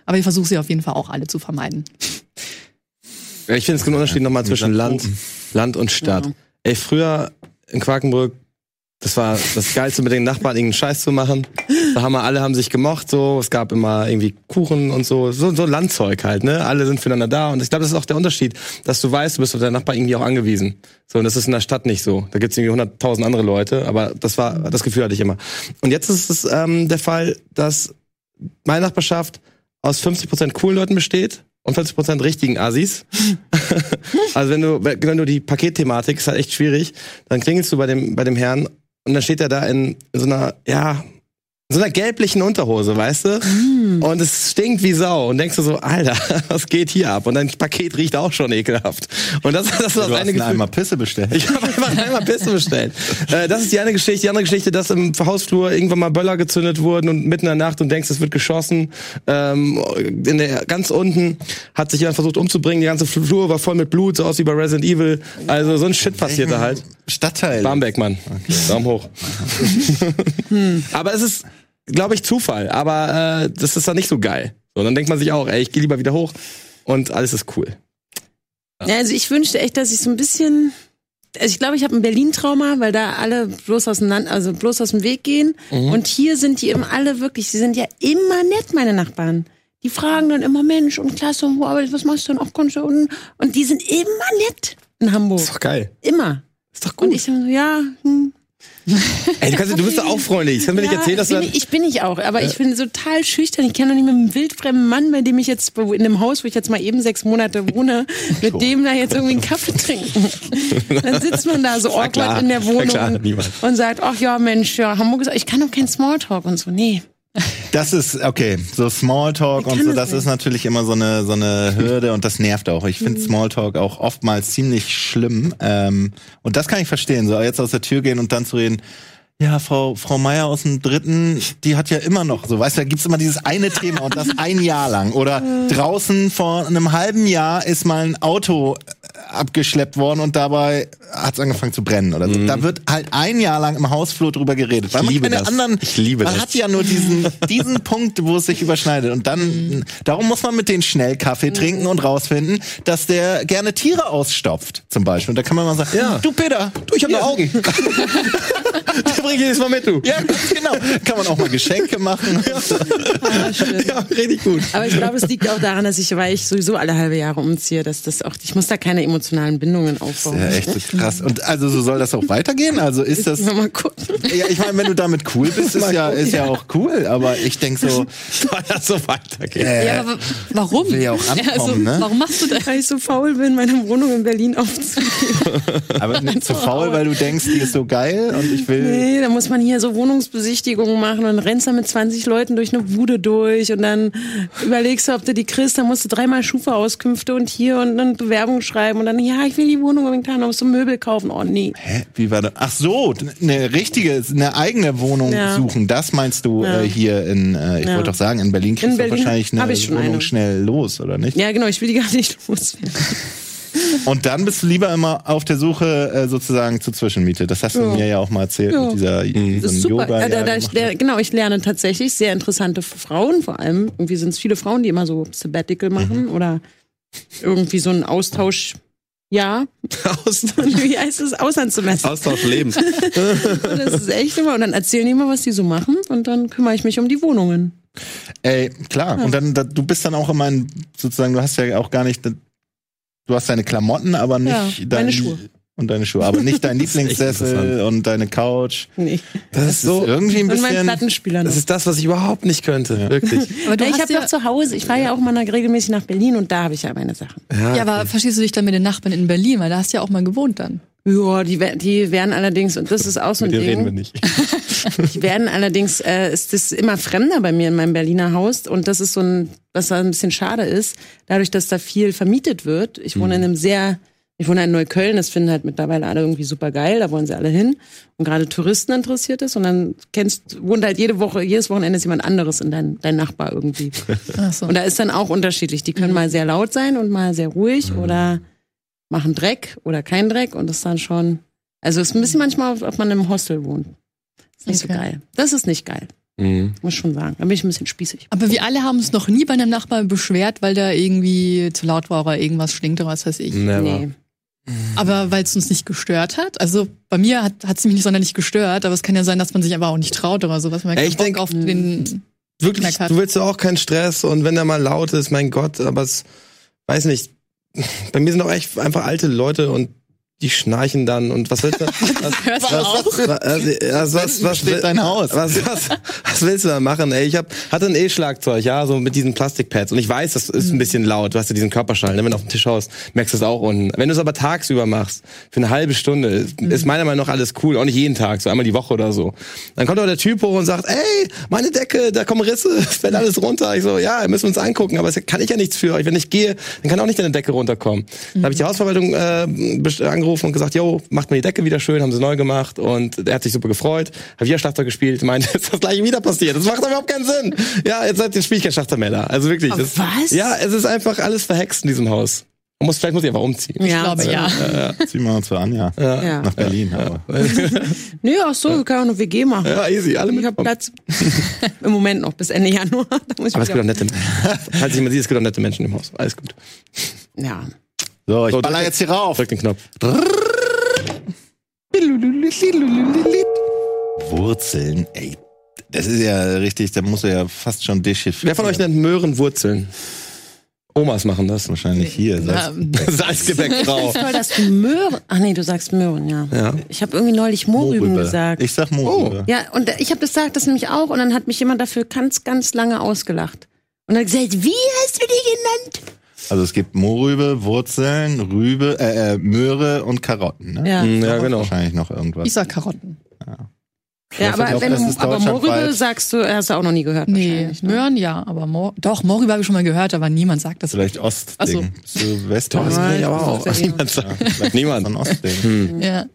Aber ich versuche sie auf jeden Fall auch alle zu vermeiden. Ja, ich finde es gibt einen Unterschied nochmal zwischen Land, Land und Stadt. Ja. Ey, früher in Quakenbrück, das war das Geilste mit den Nachbarn, irgendeinen Scheiß zu machen. Da haben wir, alle haben sich gemocht, so. Es gab immer irgendwie Kuchen und so. So, so Landzeug halt, ne? Alle sind füreinander da. Und ich glaube, das ist auch der Unterschied, dass du weißt, du bist auf deinen Nachbar irgendwie auch angewiesen. So, und das ist in der Stadt nicht so. Da gibt's irgendwie hunderttausend andere Leute, aber das war, das Gefühl hatte ich immer. Und jetzt ist es ähm, der Fall, dass meine Nachbarschaft aus 50% coolen Leuten besteht und 50% richtigen Assis. also wenn du, wenn du die Paketthematik ist halt echt schwierig, dann klingelst du bei dem, bei dem Herrn und dann steht er da in, in so einer, ja, so einer gelblichen Unterhose, weißt du? Und es stinkt wie Sau. Und denkst du so, Alter, was geht hier ab? Und dein Paket riecht auch schon ekelhaft. Und das, das ist das Du hast eine Gefühl. einmal Pisse bestellt. Ich habe einfach einmal Pisse bestellt. Äh, das ist die eine Geschichte. Die andere Geschichte, dass im Hausflur irgendwann mal Böller gezündet wurden und mitten in der Nacht und denkst, es wird geschossen. Ähm, in der, ganz unten hat sich jemand versucht umzubringen. Die ganze Flur war voll mit Blut, so aus wie bei Resident Evil. Also so ein Shit passiert da halt. Stadtteil. Barmbek, Mann. Daumen hoch. Aber es ist, glaube ich, Zufall. Aber äh, das ist dann nicht so geil. So, dann denkt man sich auch, ey, ich gehe lieber wieder hoch und alles ist cool. Ja, also ich wünschte echt, dass ich so ein bisschen. Also ich glaube, ich habe ein Berlin-Trauma, weil da alle bloß auseinander, also bloß aus dem Weg gehen. Und hier sind die immer alle wirklich, sie sind ja immer nett, meine Nachbarn. Die fragen dann immer, Mensch, und klasse, und wo arbeitest, was machst du denn? Auch kannst du und, und die sind immer nett in Hamburg. Ist doch geil. Immer. Ist doch Und gut. ich dann so, ja, hm, Ey, du, kannst, du bist doch auch freundlich. Das wir nicht ja, erzählt, dass du bin dann, ich, ich bin ich auch, aber ich bin total schüchtern. Ich kann doch nicht mit einem wildfremden Mann, bei dem ich jetzt in dem Haus, wo ich jetzt mal eben sechs Monate wohne, mit dem da jetzt irgendwie einen Kaffee trinken. Dann sitzt man da so awkward in der Wohnung klar, und sagt, ach ja, Mensch, ja, Hamburg ist, ich kann doch keinen Smalltalk und so. Nee. Das ist, okay, so Smalltalk und so, das nicht. ist natürlich immer so eine, so eine Hürde und das nervt auch. Ich Mhm. finde Smalltalk auch oftmals ziemlich schlimm. Ähm, und das kann ich verstehen, so jetzt aus der Tür gehen und dann zu reden. Ja, Frau, Frau Meier aus dem dritten, die hat ja immer noch so, weißt du, da gibt's immer dieses eine Thema und das ein Jahr lang. Oder draußen vor einem halben Jahr ist mal ein Auto äh, abgeschleppt worden und dabei hat's angefangen zu brennen oder so. Da wird halt ein Jahr lang im Hausflur drüber geredet. Weil man liebe keine das. anderen, Ich liebe man das. hat ja nur diesen, diesen Punkt, wo es sich überschneidet. Und dann, darum muss man mit denen schnell Kaffee trinken und rausfinden, dass der gerne Tiere ausstopft, zum Beispiel. Und da kann man mal sagen, Ja. du Peter, du, ich hab Ja. noch Augen. Der bringt jedes Mal mit, du. ja, ganz genau. Kann man auch mal Geschenke machen. Ja, richtig gut. Aber ich glaube, es liegt auch daran, dass ich, weil ich sowieso alle halbe Jahre umziehe, dass das auch, ich muss da keine emotionalen Bindungen aufbauen. Ja, echt so krass. Und also so soll das auch weitergehen? Also ist das, Mal gucken. ja, ich meine, wenn du damit cool bist, ist ja, ist ja auch cool. Aber ich denk so, Soll das so weitergehen? äh, Ja, aber wa- warum? will ja auch ankommen, ne? Warum machst du das? Weil ich so faul bin, meine Wohnung in Berlin aufzugeben. aber nicht zu faul, weil du denkst, die ist so geil und ich will. Nee, da muss man hier so Wohnungsbesichtigungen machen und dann rennst du mit 20 Leuten durch eine Bude durch und dann überlegst du, ob du die kriegst, dann musst du dreimal Schufa-Auskünfte und hier und dann Bewerbung schreiben und dann, ja, ich will die Wohnung momentan, dann musst du Möbel kaufen. Oh nee. Hä? Wie war das? Ach so, eine richtige, eine eigene Wohnung Ja. suchen. Das meinst du Ja. äh, hier in, äh, ich Ja. wollte doch sagen, in Berlin kriegst In du Berlin wahrscheinlich hab eine Wohnung eine. schnell los, oder nicht? Ja, genau, ich will die gar nicht loswerden. Und dann bist du lieber immer auf der Suche äh, sozusagen zur Zwischenmiete. Das hast du Ja. mir ja auch mal erzählt Ja. mit dieser Das diesem ist super. Yoga. Ja, da, da, ich, lerne- genau, ich lerne tatsächlich sehr interessante Frauen, vor allem. Irgendwie sind es viele Frauen, die immer so Sabbatical machen Mhm. oder irgendwie so einen Austausch. Ja, Austausch, wie heißt das? Auslandssemester. Austausch Lebens. Und das ist echt immer. Und dann erzählen die immer, was die so machen. Und dann kümmere ich mich um die Wohnungen. Ey, klar. Und dann, da, du bist dann auch immer ein, sozusagen, du hast ja auch gar nicht, du hast deine Klamotten, aber nicht Ja, dein, meine Schuhe. Und deine Schuhe, aber nicht dein Das ist Lieblingssessel und deine Couch. Nee. Das ist so. irgendwie ein Und mein bisschen. Plattenspieler noch. Das ist das, was ich überhaupt nicht könnte. Wirklich. Aber du Ja, ich habe ja, doch zu Hause, ich fahre ja auch mal regelmäßig nach Berlin und da habe ich ja meine Sachen. ja, aber verstehst du dich dann mit den Nachbarn in Berlin? Weil da hast du ja auch mal gewohnt dann. Ja, die, die werden allerdings, und das ist auch so ein Mit dir reden wir Ding, nicht. die werden allerdings, äh, ist das immer fremder bei mir in meinem Berliner Haus und das ist so ein, was da ein bisschen schade ist, dadurch, dass da viel vermietet wird. Ich wohne in einem sehr Ich wohne in Neukölln, das finden halt mittlerweile alle irgendwie super geil, da wollen sie alle hin. Und gerade Touristen interessiert es. Und dann kennst, wohnt halt jede Woche, jedes Wochenende ist jemand anderes in dein, dein Nachbar irgendwie. Ach so. Und da ist dann auch unterschiedlich. Die können mal sehr laut sein und mal sehr ruhig oder machen Dreck oder kein Dreck. Und das ist dann schon, also es ist ein bisschen manchmal, ob man im Hostel wohnt. Ist nicht so Okay. geil. Das ist nicht geil, Mhm. muss ich schon sagen. Da bin ich ein bisschen spießig. Aber wir alle haben uns noch nie bei einem Nachbarn beschwert, weil der irgendwie zu laut war oder irgendwas stinkt oder was weiß ich. Never. Nee. Aber weil es uns nicht gestört hat. Also bei mir hat es mich nicht sonderlich gestört, aber es kann ja sein, dass man sich aber auch nicht traut oder sowas. Man keinen ich Bock denk- auf den. Wirklich, du willst ja auch keinen Stress und wenn der mal laut ist, mein Gott, aber es, weiß nicht, bei mir sind auch echt einfach alte Leute und die schnarchen dann und was willst du? Was, auch? was, was, was, was, steht dein Haus? Was, was, was willst du da machen? Ey, ich hab, hatte ein E-Schlagzeug, ja, so mit diesen Plastikpads. Und ich weiß, das ist ein bisschen laut. Du hast ja diesen Körperschall, ne? wenn du auf dem Tisch haust, merkst du es auch unten. Wenn du es aber tagsüber machst, für eine halbe Stunde, ist, ist meiner Meinung nach alles cool. Auch nicht jeden Tag, so einmal die Woche oder so. Dann kommt aber der Typ hoch und sagt, ey, meine Decke, da kommen Risse, es fällt alles runter. Ich so, ja, müssen wir uns angucken, aber es kann ich ja nichts für euch. Wenn ich gehe, dann kann auch nicht deine Decke runterkommen. Dann habe ich die Hausverwaltung äh, best- angerufen und gesagt, yo, macht mir die Decke wieder schön, haben sie neu gemacht und er hat sich super gefreut. Habe wieder Schlachter gespielt, meinte, ist das gleiche wieder passiert. Das macht doch überhaupt keinen Sinn. Ja, jetzt, jetzt spiele ich kein Schlachter mehr da. Also wirklich. Das, was? Ja, es ist einfach alles verhext in diesem Haus. Man muss, vielleicht muss ich einfach umziehen. Ich glaube, ja. Ziehen wir uns zu Anja. Ja. Nach Berlin. Aber. Nö, auch so, wir können auch eine WG machen. Ja, easy, alle Ich habe. Platz. Im Moment noch, bis Ende Januar. Da muss ich Aber es gibt auch nette, falls ich mal sieht, es gibt auch nette Menschen im Haus. Alles gut. ja. So, ich So, baller jetzt hier rauf. Drück den Knopf. Wurzeln, ey. Das ist ja richtig, da muss er ja fast schon dechiffrieren. Wer von euch nennt Möhren Wurzeln? Omas machen das. Wahrscheinlich hier. Ja, Salz- Salzgebäckfrau. Toll, dass du Möhren. Ach nee, du sagst Möhren, ja. Ja. Ich habe irgendwie neulich Mohrrüben Mohrrübe. gesagt. Ich sag Mohrrübe. ja, und ich habe das gesagt, das nämlich auch. Und dann hat mich jemand dafür ganz, ganz lange ausgelacht. Und dann gesagt, wie hast du die genannt? Also es gibt Mohrrübe, Wurzeln, Rübe, äh, äh, Möhre und Karotten. Ne? Ja. Mm, Ja, genau. Wahrscheinlich noch irgendwas. Ich sag Karotten. Ja, Das hat aber, auch wenn du, aber Mohrrübe sagst du, hast du auch noch nie gehört. Nee, ne? Möhren ja, aber Moor, doch, Moorrübe habe ich schon mal gehört, aber niemand sagt das. Vielleicht Ostding. Ach so. West Das Ost? kann ich aber auch. Ja, Niemand sagt. vielleicht Niemand. Von Ostding. Ja.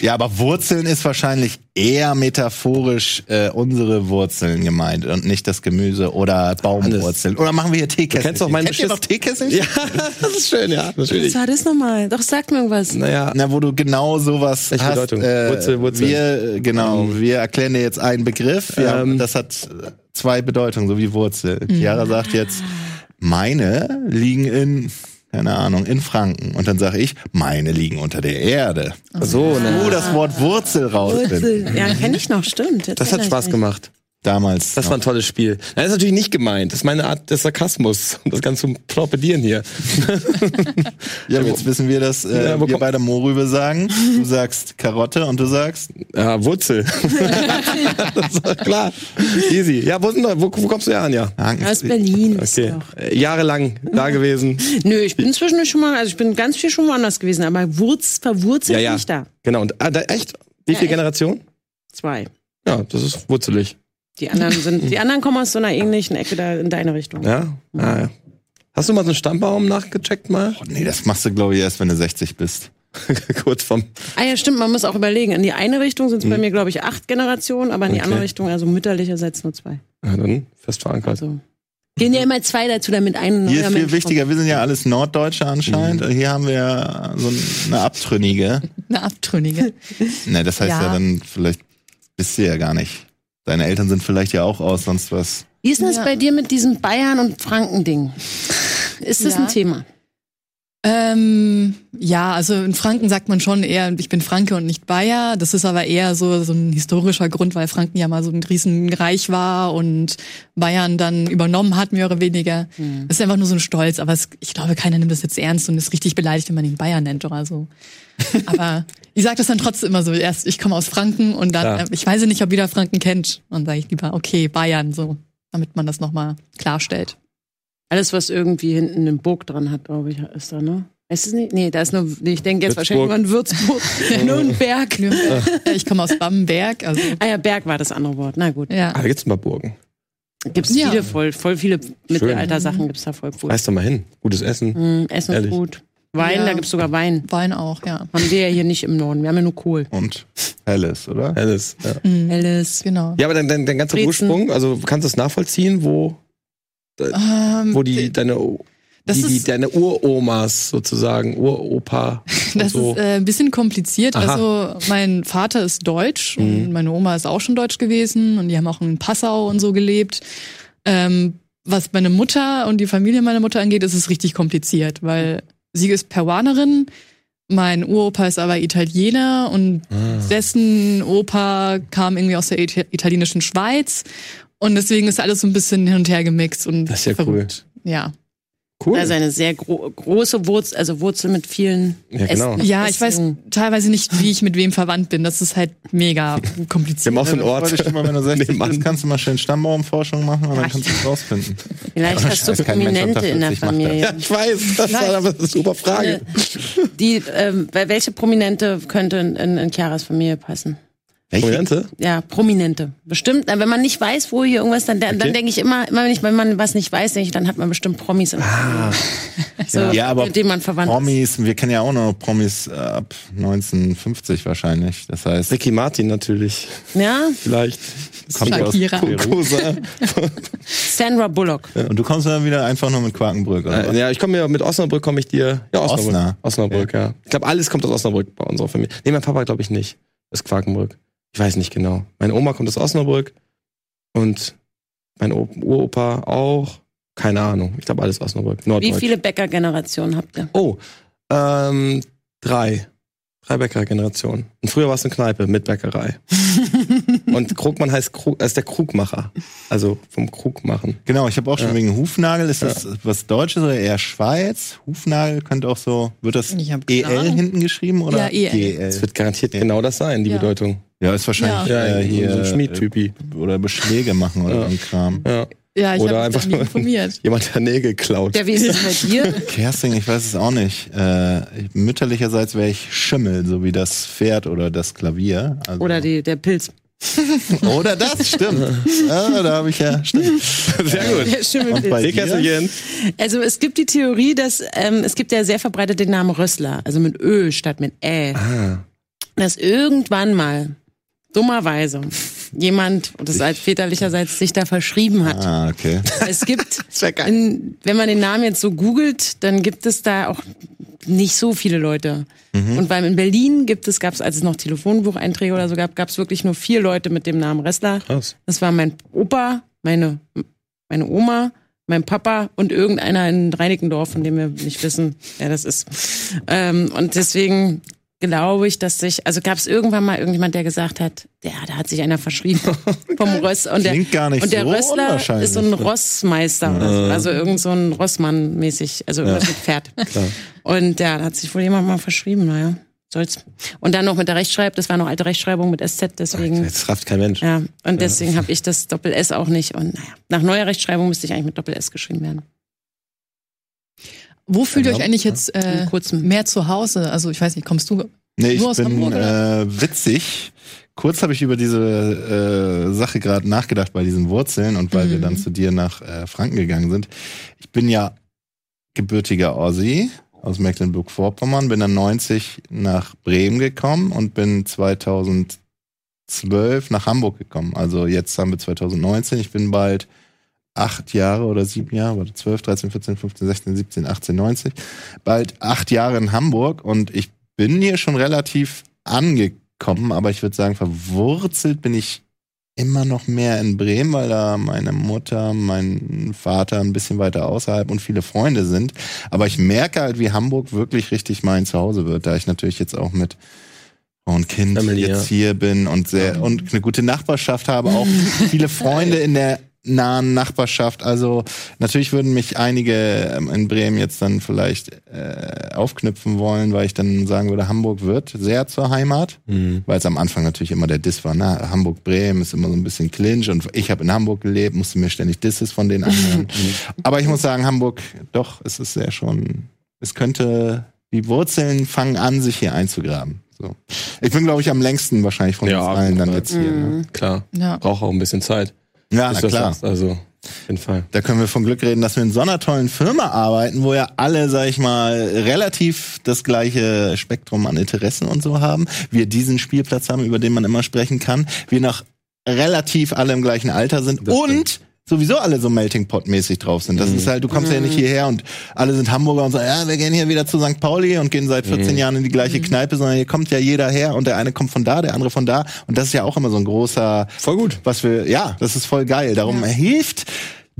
Ja, aber Wurzeln ist wahrscheinlich eher metaphorisch äh, unsere Wurzeln gemeint und nicht das Gemüse oder Baumwurzeln. Oder machen wir hier Teekesselchen? kennst doch meinen Kennt ihr noch Teekesselchen? Ja, das ist schön, ja, natürlich. Was war das nochmal? Doch, sag mir irgendwas. Naja, Na, wo du genau sowas Welche hast. Bedeutung? Äh, Wurzel, Wurzel. Wir, äh, genau, wir erklären dir jetzt einen Begriff. Ja, Ähm. das hat zwei Bedeutungen, so wie Wurzel. Chiara sagt jetzt, meine liegen in, keine Ahnung, in Franken. Und dann sage ich, meine liegen unter der Erde. so, ne. Wo das Wort Wurzel rausfinden. Ja, kenne ich noch, stimmt. Jetzt Das hat Spaß gemacht. Damals. Das war ein tolles Spiel. Das ist natürlich nicht gemeint. Das ist meine Art des Sarkasmus. Und das Ganze zum Torpedieren hier. Ja, jetzt wissen wir, dass äh, Ja, wir beide Mohrrübe sagen. Du sagst Karotte und du sagst Ja, Wurzel. das ist klar. Easy. Ja, wo, wo, wo kommst du her, Anja? Hagen. Aus Berlin. ist Okay. doch. Äh, Jahrelang da gewesen. Nö, ich bin zwischendurch schon mal, also ich bin ganz viel schon woanders gewesen, aber Wurz, verwurzelt Ja, ja. nicht da. Genau. Und, ah, da, echt? Wie Ja, viele echt. Generationen? Zwei. Ja, das ist wurzelig. Die anderen sind, die anderen kommen aus so einer ähnlichen Ecke da in deine Richtung. Ja? Ah, ja. Hast du mal so einen Stammbaum nachgecheckt mal? Oh, nee, das machst du, glaube ich, erst, wenn du 60 bist. Kurz vom. Ah ja, stimmt, man muss auch überlegen. In die eine Richtung sind es bei mir, glaube ich, acht Generationen, aber in die Mhm. Okay. andere Richtung, also mütterlicherseits nur zwei. Ja, dann fest verankert. Also gehen ja immer zwei dazu, damit ein Hier neuer ist viel Mensch wichtiger, wir sind ja alles Norddeutsche anscheinend. Mhm. Hier haben wir so eine Abtrünnige. Eine Abtrünnige. Ne, das heißt ja. Ja. dann, vielleicht bist du ja gar nicht. Deine Eltern sind vielleicht ja auch aus sonst was. Wie ist denn das Ja. bei dir mit diesem Bayern- und Franken-Ding? Ist das Ja. ein Thema? Ähm, ja, also in Franken sagt man schon eher, ich bin Franke und nicht Bayer. Das ist aber eher so, so ein historischer Grund, weil Franken ja mal so ein Riesenreich war und Bayern dann übernommen hat, mehr oder weniger. Das ist einfach nur so ein Stolz, aber es, ich glaube, keiner nimmt das jetzt ernst und ist richtig beleidigt, wenn man ihn Bayern nennt oder so. Aber ich sage das dann trotzdem immer so, erst ich komme aus Franken und dann, äh, ich weiß ja nicht, ob jeder Franken kennt. Und sage ich lieber, okay, Bayern, so, damit man das nochmal klarstellt. Alles, was irgendwie hinten eine Burg dran hat, glaube ich, ist da, ne? Ist es nicht? Nee, da ist nur, nee, ich denke jetzt Würzburg. wahrscheinlich nur an Würzburg, Nürnberg. Nürnberg. Ich komme aus Bamberg, also Ah ja, Berg war das andere Wort. Na gut. ja. Ah, da gibt's ein paar Burgen. Gibt's Ja. viele, voll, voll viele Mittelalter-Sachen gibt's da voll cool. Reiß doch mal hin. Gutes Essen. Mm, Essen Ehrlich. ist gut. Wein, Ja. da gibt's sogar Wein. Wein auch, ja. Haben wir ja hier nicht im Norden. Wir haben ja nur Kohl. Und Helles, oder? Helles, ja. Helles. Genau. ja, aber dein, dein, dein ganzer Brezen. Ursprung, also kannst du es nachvollziehen, wo, Ähm, wo die deine, Das die, die, ist- deine Uromas sozusagen, Uropa. Das so. ist äh, ein bisschen kompliziert. Aha. Also mein Vater ist deutsch und meine Oma ist auch schon deutsch gewesen und die haben auch in Passau und so gelebt. Ähm, was meine Mutter und die Familie meiner Mutter angeht, ist es richtig kompliziert, weil sie ist Peruanerin, mein Uropa ist aber Italiener und dessen Opa kam irgendwie aus der Ita- italienischen Schweiz und deswegen ist alles so ein bisschen hin und her gemixt und Das ist ja verrückt. Ja. Cool. Also eine sehr gro große Wurzel, also Wurzel mit vielen Ja, genau. Ästen. Ja, ich weiß teilweise nicht, wie ich mit wem verwandt bin. Das ist halt mega Wir kompliziert. haben auch so einen Ort. ich mal, wenn du 60 nebenan. bist, kannst du mal schön Stammbaumforschung machen und dann kannst du es rausfinden. Vielleicht hast du Prominente in der 48 macht Familie. Ja, ich weiß, das war aber eine super Frage. Die, ähm, welche Prominente könnte in, in, in Chiaras Familie passen? Prominente? Ja, Prominente. Bestimmt. Wenn man nicht weiß, wo hier irgendwas, dann, dann Okay. denke ich immer, immer wenn, ich, wenn man was nicht weiß, denke ich, dann hat man bestimmt Promis Familie. So, Ja, aber mit denen man verwandt ist. Promis, wir kennen ja auch noch Promis ab 1950 wahrscheinlich. Das heißt, Ricky Martin natürlich. Ja, Vielleicht. kommt Shakira. Sandra Bullock. Und du kommst dann wieder einfach nur mit Quakenbrück, oder? Äh, ja, ich komme ja mit Osnabrück komme ich dir. Ja, Osnabrück. Osna. Osnabrück, ja. Ich glaube, alles kommt aus Osnabrück bei unserer Familie. Nee, mein Papa glaube ich nicht. Das ist Quakenbrück. Ich weiß nicht genau. Meine Oma kommt aus Osnabrück und mein Uropa auch. Keine Ahnung. Ich glaube alles Osnabrück. Wie viele Bäckergenerationen habt ihr? Oh, ähm, drei. Drei Bäckergenerationen. Und früher war es eine Kneipe mit Bäckerei. und Krugmann heißt, Krug, ist der Krugmacher. Also vom Krug machen. Genau, ich habe auch schon Ja. wegen Hufnagel. Ist das was Deutsches oder eher Schweiz? Hufnagel könnte auch so, wird das EL Ahnung. hinten geschrieben oder Ja, EL. Das wird garantiert genau das sein, die Ja. Bedeutung. Ja, ist wahrscheinlich Ja, äh, hier so ein Schmiedtypi. äh, oder Beschläge machen oder Ja. so ein Kram. Ja. Ja, ich Oder habe einfach informiert. Jemand, der Nägel klaut. Ja, wie ist das bei dir? Kersting, ich weiß es auch nicht. Äh, mütterlicherseits wäre ich Schimmel, so wie das Pferd oder das Klavier. Also, Oder die, der Pilz. oder das, stimmt. ja, da habe ich ja, stimmt. Sehr gut. Der Schimmelpilz. Und bei dir? Seekesselchen. Also es gibt die Theorie, dass ähm, es gibt ja sehr verbreitet den Namen Rössler, also mit Ö statt mit Ä. Ah. Dass irgendwann mal dummerweise jemand, und das ist väterlicherseits, sich da verschrieben hat. Ah, okay. Es gibt, in, wenn man den Namen jetzt so googelt, dann gibt es da auch nicht so viele Leute. Und weil in Berlin gibt es, gab es, als es noch Telefonbucheinträge oder so gab, gab es wirklich nur vier Leute mit dem Namen Ressler. Krass. Das war mein Opa, meine, meine Oma, mein Papa und irgendeiner in Reinickendorf, von dem wir nicht wissen, wer das ist. Ähm, und deswegen glaube ich, dass sich, also gab es irgendwann mal irgendjemand, der gesagt hat, ja, da hat sich einer verschrieben vom Ross. Und der, Klingt gar nicht und der so Rössler ist so ein Rossmeister oder so. Also irgend so ein Rossmann mäßig, also irgendwas mit Pferd. Und ja, da hat sich wohl jemand mal verschrieben, naja. Soll's. Und dann noch mit der Rechtschreib, das war noch alte Rechtschreibung mit SZ, deswegen. Jetzt rafft kein Mensch. Ja, und deswegen habe ich das Doppel-S auch nicht. Und naja, nach neuer Rechtschreibung müsste ich eigentlich mit Doppel-S geschrieben werden. Wo fühlt ihr euch eigentlich jetzt äh, mehr zu Hause? Also ich weiß nicht, kommst du? Nee, ich Nur aus bin Hamburg, äh, witzig. Kurz habe ich über diese äh, Sache gerade nachgedacht bei diesen Wurzeln und weil wir Mhm. dann zu dir nach äh, Franken gegangen sind. Ich bin ja gebürtiger Ossi aus Mecklenburg-Vorpommern, bin dann 90 nach Bremen gekommen und bin 2012 nach Hamburg gekommen. Also jetzt haben wir 2019, ich bin bald acht Jahre oder sieben Jahre, warte, 12, 13, 14, 15, 16, 17, 18, 19, bald acht Jahre in Hamburg und ich bin hier schon relativ angekommen, aber ich würde sagen, verwurzelt bin ich immer noch mehr in Bremen, weil da meine Mutter, mein Vater ein bisschen weiter außerhalb und viele Freunde sind. Aber ich merke halt, wie Hamburg wirklich richtig mein Zuhause wird, da ich natürlich jetzt auch mit Frau und Kind Family, jetzt hier bin und sehr und eine gute Nachbarschaft habe, auch viele Freunde in der nahen Nachbarschaft. Also natürlich würden mich einige ähm, in Bremen jetzt dann vielleicht äh, aufknüpfen wollen, weil ich dann sagen würde, Hamburg wird sehr zur Heimat, Mhm. weil es am Anfang natürlich immer der Diss war. Ne? Hamburg-Bremen ist immer so ein bisschen Clinch und ich habe in Hamburg gelebt, musste mir ständig Disses von den anderen. Aber ich muss sagen, Hamburg, doch, es ist sehr schon, es könnte, die Wurzeln fangen an, sich hier einzugraben. So. Ich bin, glaube ich, am längsten wahrscheinlich von Ja, uns allen dann jetzt hier. Ne? Klar. Ja. Braucht auch ein bisschen Zeit. Ja, na das klar. sagst. Also Auf jeden Fall. Da können wir von Glück reden, dass wir in so einer tollen Firma arbeiten, wo ja alle, sag ich mal, relativ das gleiche Spektrum an Interessen und so haben. Wir diesen Spielplatz haben, über den man immer sprechen kann. Wir noch relativ alle im gleichen Alter sind Das und sowieso alle so Melting Pot mäßig drauf sind. Das ist halt, du kommst ja nicht hierher und alle sind Hamburger und sagen, ja, wir gehen hier wieder zu St. Pauli und gehen seit 14 Jahren in die gleiche Kneipe, sondern hier kommt ja jeder her und der eine kommt von da, der andere von da und das ist ja auch immer so ein großer Voll gut. was wir, ja, das ist voll geil. Darum hilft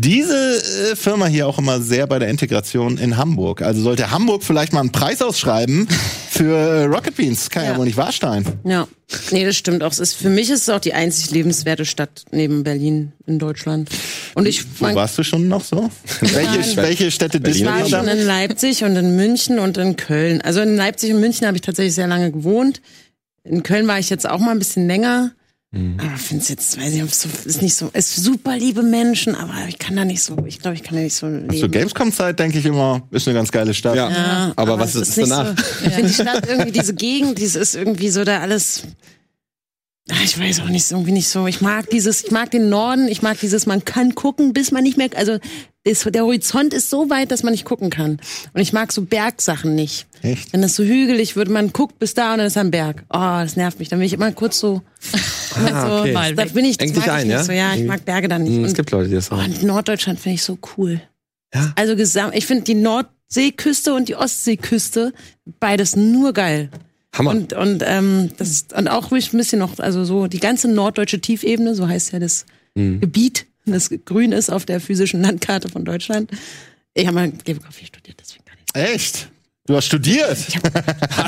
diese äh, Firma hier auch immer sehr bei der Integration in Hamburg. Also sollte Hamburg vielleicht mal einen Preis ausschreiben für äh, Rocket Beans. Kann ja, Ja. wohl nicht wahr sein. Ja. Nee, das stimmt auch. Es ist, für mich ist es auch die einzig lebenswerte Stadt neben Berlin in Deutschland. Und ich, Wo mein, warst du schon noch so? welche, welche Städte Berlin ich war schon in Leipzig und in München und in Köln. Also in Leipzig und München habe ich tatsächlich sehr lange gewohnt. In Köln war ich jetzt auch mal ein bisschen länger. Aber finde es jetzt, weiß ich, so, ist nicht so, ist super liebe Menschen, aber ich kann da nicht so, ich glaube, ich kann da nicht so leben. Zur Gamescom-Zeit denke ich immer, ist eine ganz geile Stadt. Ja. Ja, aber, was es ist, nicht danach? So, ich finde die Stadt irgendwie, diese Gegend, dies ist irgendwie so da alles. Ah, Ich weiß auch nicht, irgendwie nicht so. Ich mag dieses, ich mag den Norden, ich mag dieses, man kann gucken, bis man nicht mehr, also ist, der Horizont ist so weit, dass man nicht gucken kann. Und ich mag so Bergsachen nicht. Echt? Wenn das so hügelig wird, man guckt bis da und dann ist ein Berg. Oh, das nervt mich. Dann will ich immer kurz so. so okay. Mal Da bin ich, das Engt dich mag ich ein, nicht ja? so. Ja, ich mag Berge dann nicht. Hm, Es Und, gibt Leute, die das oh, sagen. und Norddeutschland finde ich so cool. Ja? Also gesamt, ich finde die Nordseeküste und die Ostseeküste beides nur geil. Hammer. Und und ähm, das und auch ruhig ein bisschen noch, also so die ganze norddeutsche Tiefebene, so heißt ja das Mhm. Gebiet, das grün ist auf der physischen Landkarte von Deutschland. Ich habe mal Geografie studiert, deswegen kann ich. Echt? Du hast studiert.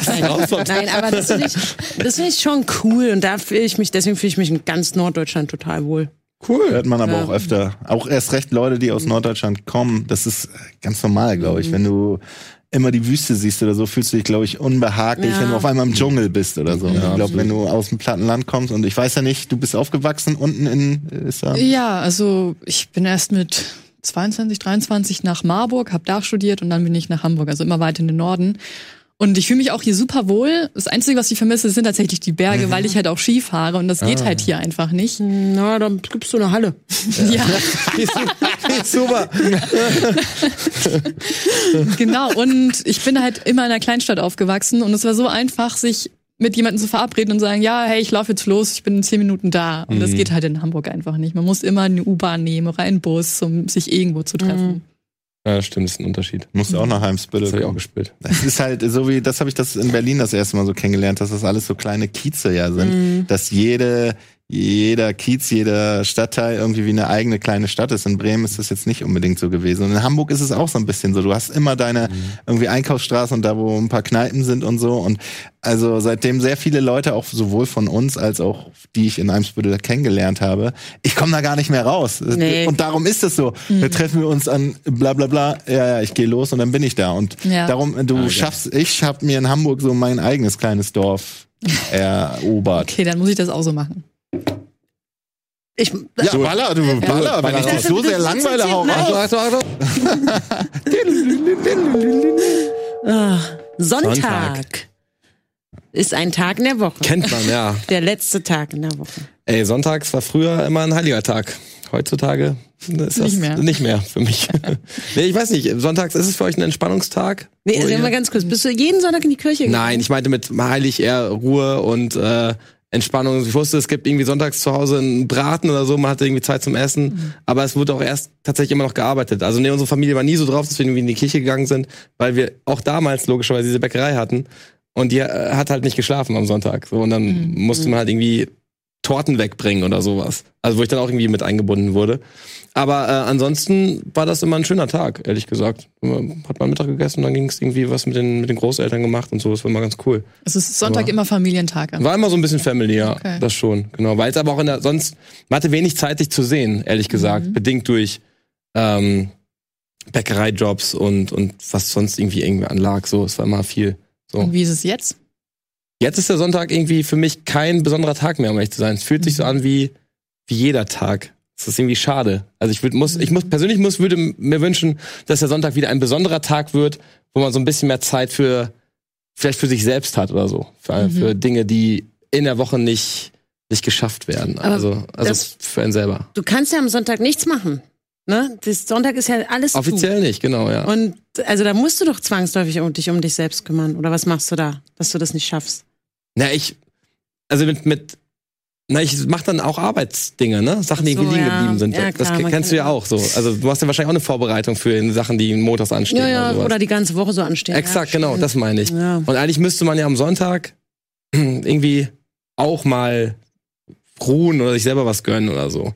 Nein, aber das finde ich, das finde ich schon cool und da fühle ich mich, deswegen fühle ich mich in ganz Norddeutschland total wohl. Cool. Hört man aber auch öfter. Auch erst recht Leute, die aus Norddeutschland kommen. Das ist ganz normal, glaube ich. Wenn du immer die Wüste siehst oder so, fühlst du dich, glaube ich, unbehaglich, Ja. wenn du auf einmal im Dschungel bist oder so. ich glaube, wenn du aus dem Plattenland kommst und ich weiß ja nicht, du bist aufgewachsen unten in ist da? Ja, also ich bin erst mit 22, 23 nach Marburg, habe da studiert und dann bin ich nach Hamburg, also immer weiter in den Norden. Und ich fühle mich auch hier super wohl. Das Einzige, was ich vermisse, sind tatsächlich die Berge, weil ich halt auch Ski fahre und das geht halt hier einfach nicht. Na, dann gibst du eine Halle. Ja, Super. genau. Und ich bin halt immer in einer Kleinstadt aufgewachsen und es war so einfach, sich mit jemandem zu verabreden und sagen, ja, hey, ich laufe jetzt los, ich bin in zehn Minuten da. Und das geht halt in Hamburg einfach nicht. Man muss immer eine U-Bahn nehmen oder einen Bus, um sich irgendwo zu treffen. Ja, stimmt, das ist ein Unterschied. Musst du auch nach Heimsbüttel Das habe ich auch gespielt. Das ist halt so wie, das habe ich das in Berlin das erste Mal so kennengelernt, dass das alles so kleine Kieze ja sind. Dass jede, jeder Kiez, jeder Stadtteil irgendwie wie eine eigene kleine Stadt ist. In Bremen ist das jetzt nicht unbedingt so gewesen. Und in Hamburg ist es auch so ein bisschen so. Du hast immer deine irgendwie Einkaufsstraße und da, wo ein paar Kneipen sind und so. Und also seitdem sehr viele Leute, auch sowohl von uns als auch die ich in Eimsbüttel kennengelernt habe, ich komme da gar nicht mehr raus. Nee. Und darum ist es so. Da treffen wir uns an bla bla bla, ja, ja, ich gehe los und dann bin ich da. Und Ja. darum, du schaffst, ich hab mir in Hamburg so mein eigenes kleines Dorf erobert. Okay, dann muss ich das auch so machen. Ich, Ja, baller, du baller, wenn ich dich so sehr langweile, hau raus. Ah, Sonntag. Sonntag. ist ein Tag in der Woche. Kennt man, ja. Der letzte Tag in der Woche. Ey, sonntags war früher immer ein heiliger Tag. Heutzutage ist das Nicht mehr. nicht mehr für mich. nee, ich weiß nicht. Sonntags ist es für euch ein Entspannungstag? Nee, also mal ganz kurz. Bist du jeden Sonntag in die Kirche gegangen? Nein, ich meinte mit heilig eher Ruhe und äh, Entspannung. Ich wusste, es gibt irgendwie sonntags zu Hause einen Braten oder so, man hatte irgendwie Zeit zum Essen, aber es wurde auch erst tatsächlich immer noch gearbeitet. Also nee, unsere Familie war nie so drauf, dass wir irgendwie in die Kirche gegangen sind, weil wir auch damals logischerweise diese Bäckerei hatten und die äh, hat halt nicht geschlafen am Sonntag. So und dann musste man halt irgendwie Torten wegbringen oder sowas. Also wo ich dann auch irgendwie mit eingebunden wurde. Aber äh, ansonsten war das immer ein schöner Tag, ehrlich gesagt. Hat man Mittag gegessen und dann ging es irgendwie was mit den, mit den Großeltern gemacht und so. Das war immer ganz cool. Es ist Sonntag Aber- immer Familientag. War immer so ein bisschen Family, ja. Okay. Das schon, genau. Weil es aber auch in der, sonst, man hatte wenig Zeit, dich zu sehen, ehrlich gesagt. Bedingt durch ähm, Bäckereijobs und, und was sonst irgendwie irgendwie anlag. So, es war immer viel. So. Und wie ist es jetzt? Jetzt ist der Sonntag irgendwie für mich kein besonderer Tag mehr, um ehrlich zu sein. Es fühlt sich so an wie, wie jeder Tag. Es ist irgendwie schade. Also ich würde, muss, ich muss, persönlich muss, würde mir wünschen, dass der Sonntag wieder ein besonderer Tag wird, wo man so ein bisschen mehr Zeit für, vielleicht für sich selbst hat oder so. Für, für Dinge, die in der Woche nicht, nicht geschafft werden. Aber Also, also das- für einen selber. Du kannst ja am Sonntag nichts machen. Ne? Das Sonntag ist ja alles zu. Offiziell nicht, genau, ja. Und also da musst du doch zwangsläufig um dich um dich selbst kümmern. Oder was machst du da, dass du das nicht schaffst? Na, ich, also mit, mit, na, ich mach dann auch Arbeitsdinge, ne? Sachen, die so, liegen ja. geblieben sind. Ja, das klar, kennst du ja auch so. Also du hast ja wahrscheinlich auch eine Vorbereitung für Sachen, die montags anstehen. Ja, ja, sowas. oder die ganze Woche so anstehen. Exakt, ja, genau, das meine ich. Und eigentlich müsste man ja am Sonntag irgendwie auch mal ruhen oder sich selber was gönnen oder so.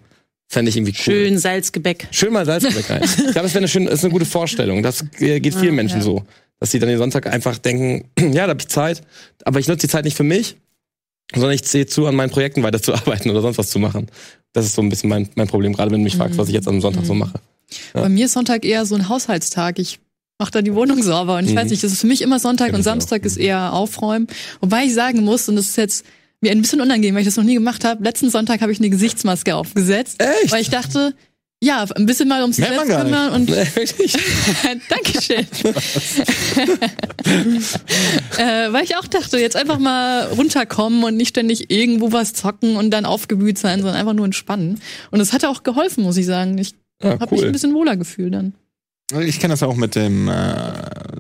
Fände ich irgendwie cool. Schön Salzgebäck. Schön mal Salzgebäck rein. Ich glaube, das wäre eine, schöne- ist eine gute Vorstellung. Das äh, geht vielen Menschen ja. so. Dass sie dann den Sonntag einfach denken, ja, da habe ich Zeit, aber ich nutze die Zeit nicht für mich, sondern ich sehe zu, an meinen Projekten weiterzuarbeiten oder sonst was zu machen. Das ist so ein bisschen mein, mein Problem, gerade wenn du mich fragst, was ich jetzt am Sonntag so mache. Ja. Bei mir ist Sonntag eher so ein Haushaltstag. Ich mache da die Wohnung sauber. Und ich Mhm. weiß nicht, das ist für mich immer Sonntag Kenn und ich auch. Samstag ist eher Aufräumen. Wobei ich sagen muss, und das ist jetzt mir ein bisschen unangenehm, weil ich das noch nie gemacht habe, letzten Sonntag habe ich eine Gesichtsmaske aufgesetzt. Echt? Weil ich dachte, ja, ein bisschen mal ums Selbst kümmern und. Dankeschön. äh, weil ich auch dachte, jetzt einfach mal runterkommen und nicht ständig irgendwo was zocken und dann aufgewühlt sein, sondern einfach nur entspannen. Und das hat auch geholfen, muss ich sagen. Ich Ja, habe mich ein cool. bisschen wohler gefühlt dann. Ich kenne das auch mit dem äh,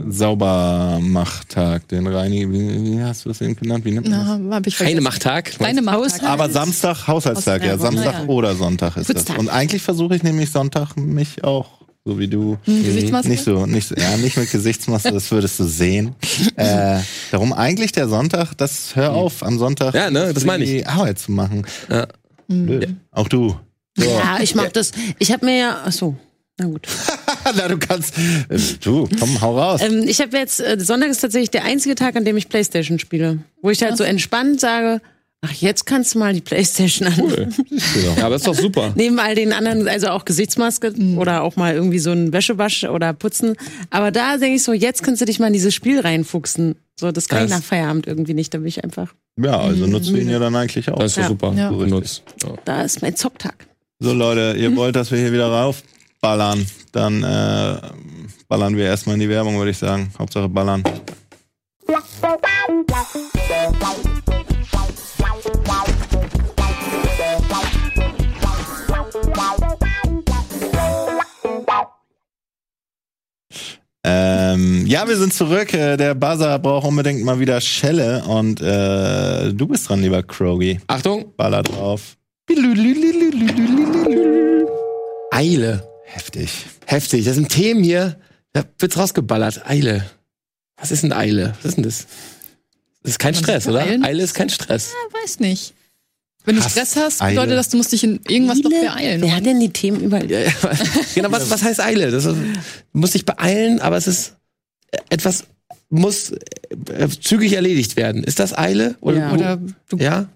Saubermachtag, den Reini, wie, wie hast du das eben genannt? Wie nennt man das? Na, Keine. Machttag. Keine Macht. Aber Samstag, Haushaltstag, ja. Samstag ja. oder Sonntag ist das. Putztag. Und eigentlich versuche ich nämlich Sonntag mich auch, so wie du, Hm, Gesichtsmaske? nicht so, nicht so, ja, nicht mit Gesichtsmaske, das würdest du sehen. Äh, darum eigentlich der Sonntag, das hör auf, am Sonntag Ja, ne, das meine ich. die Arbeit zu machen. Ja. Blöd. Auch du. So. Ja, ich mach das. Ich habe mir ja, ach so, na gut. Na, du kannst, äh, du, komm, hau raus. Ähm, ich habe jetzt, äh, Sonntag ist tatsächlich der einzige Tag, an dem ich Playstation spiele. Wo ich halt so entspannt sage, ach, jetzt kannst du mal die Playstation an. Cool. Ja, aber ist doch super. Neben all den anderen, also auch Gesichtsmaske oder auch mal irgendwie so ein Wäschewasch oder putzen. Aber da denke ich so, jetzt kannst du dich mal in dieses Spiel reinfuchsen. So, das kann ich Das- nach Feierabend irgendwie nicht. Da bin ich einfach, Ja, also nutzt du ihn ja dann eigentlich auch. Das ist doch Ja. super. Ja. Benutzt. Ja. da ist mein Zocktag. So Leute, ihr wollt, dass wir hier wieder raufballern, dann äh, ballern wir erstmal in die Werbung, würde ich sagen. Hauptsache ballern. Ähm, ja, wir sind zurück. Äh, Der Buzzer braucht unbedingt mal wieder Schelle und äh, du bist dran, lieber Krogi. Achtung, Baller drauf. Eile. Heftig. Heftig. Das sind Themen hier. Da wird's rausgeballert. Eile. Was ist denn Eile? Was ist denn das? Das ist kein Man Stress, oder? Eile ist kein Stress. Ja, weiß nicht. Wenn du Hass, Stress hast, Eile. bedeutet das, du musst dich in irgendwas doch beeilen. Wer hat denn die Themen überall? Genau, was, was heißt Eile? Das ist, du musst dich beeilen, aber es ist äh, etwas muss äh, zügig erledigt werden. Ist das Eile? Oder, Ja. Oder du ja?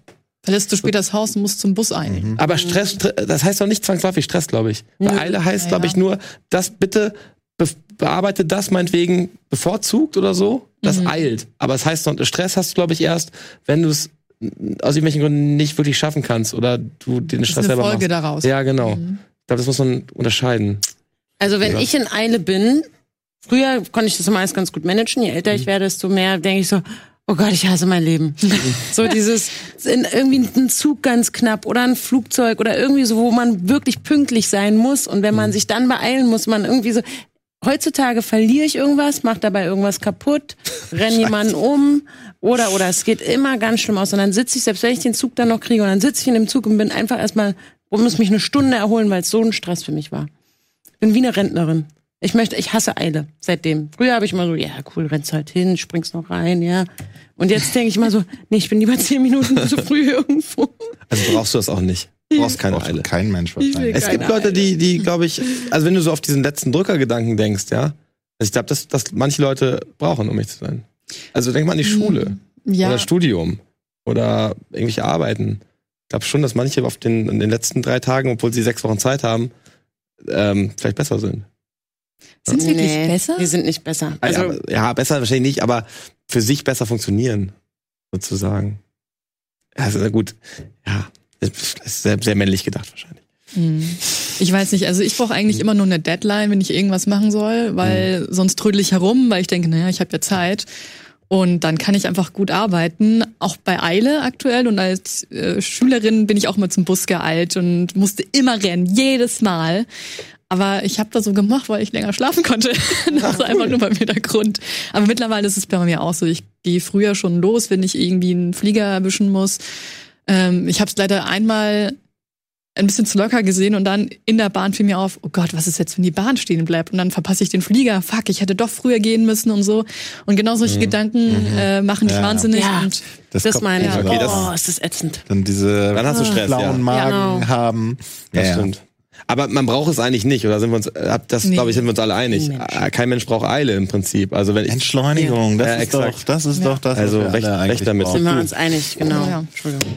Verlässt du später das Haus und musst zum Bus ein. Aber Stress, das heißt doch nicht zwangsläufig Stress, glaube ich. Bei Nö. Eile heißt, Ja, glaube ich, nur, das bitte be bearbeite das meinetwegen bevorzugt oder so. Das Mhm. eilt. Aber es heißt, doch, Stress hast du, glaube ich, erst, wenn du es aus irgendwelchen Gründen nicht wirklich schaffen kannst oder du den Das ist Stress eine selber Folge machst. daraus. Ja, genau. Mhm. Ich glaube, das muss man unterscheiden. Also wenn Ja. ich in Eile bin, früher konnte ich das immer alles ganz gut managen. Je älter Mhm. ich werde, desto mehr denke ich so, oh Gott, ich hasse mein Leben. so dieses, in irgendwie ein Zug ganz knapp oder ein Flugzeug oder irgendwie so, wo man wirklich pünktlich sein muss. Und wenn man Mhm. sich dann beeilen muss, man irgendwie so, heutzutage verliere ich irgendwas, mache dabei irgendwas kaputt, renn jemanden um oder oder es geht immer ganz schlimm aus. Und dann sitze ich, selbst wenn ich den Zug dann noch kriege, und dann sitze ich in dem Zug und bin einfach erstmal, und muss mich eine Stunde erholen, weil es so ein Stress für mich war. Bin wie eine Rentnerin. Ich möchte, ich hasse Eile seitdem. Früher habe ich mal so, ja cool, rennst halt hin, springst noch rein, ja. Und jetzt denke ich mal so, nee, ich bin lieber zehn Minuten zu früh irgendwo. Also brauchst du das auch nicht. Du brauchst keine Braucht Eile. kein Mensch wahrscheinlich. Es gibt Leute, die, die, glaube ich, also wenn du so auf diesen letzten Drückergedanken denkst, ja, also ich glaube, dass, dass manche Leute brauchen, um mich zu sein. Also denk mal an die Schule Ja, oder Studium oder irgendwelche Arbeiten. Ich glaube schon, dass manche auf den, in den letzten drei Tagen, obwohl sie sechs Wochen Zeit haben, ähm, vielleicht besser sind. Sind sie wirklich besser? Die sind nicht besser. Also, Also, ja, besser wahrscheinlich nicht, aber für sich besser funktionieren, sozusagen. Ja, also gut, ja, das ist sehr, sehr männlich gedacht wahrscheinlich. Hm. Ich weiß nicht, also ich brauche eigentlich immer nur eine Deadline, wenn ich irgendwas machen soll, weil sonst trödel ich herum, weil ich denke, naja, ich habe ja Zeit. Und dann kann ich einfach gut arbeiten, auch bei Eile aktuell. Und als äh, Schülerin bin ich auch mal zum Bus geeilt und musste immer rennen, jedes Mal. Aber ich habe das so gemacht, weil ich länger schlafen konnte. das ist einfach nur bei mir der Grund. Aber mittlerweile ist es bei mir auch so. Ich gehe früher schon los, wenn ich irgendwie einen Flieger erwischen muss. Ähm, ich habe es leider einmal ein bisschen zu locker gesehen und dann in der Bahn fiel mir auf, oh Gott, was ist jetzt, wenn die Bahn stehen bleibt und dann verpasse ich den Flieger, fuck, ich hätte doch früher gehen müssen und so. Und genau solche Gedanken äh, machen dich Ja. wahnsinnig Ja. und Das, kommt- meine ich. okay, das- oh, ist das ätzend. Dann diese Dann hast du Stress, blauen ja. Magen Genau. haben. Das Ja, ja. stimmt. Aber man braucht es eigentlich nicht, oder sind wir uns, äh, das Nee. glaube ich, sind wir uns alle einig. Kein Mensch. Äh, Kein Mensch braucht Eile im Prinzip. Also wenn ich, Entschleunigung, das Ja, ist exakt. doch, das ist doch das, Also was wir recht- recht damit. Sind wir uns einig, genau. Ja. Entschuldigung.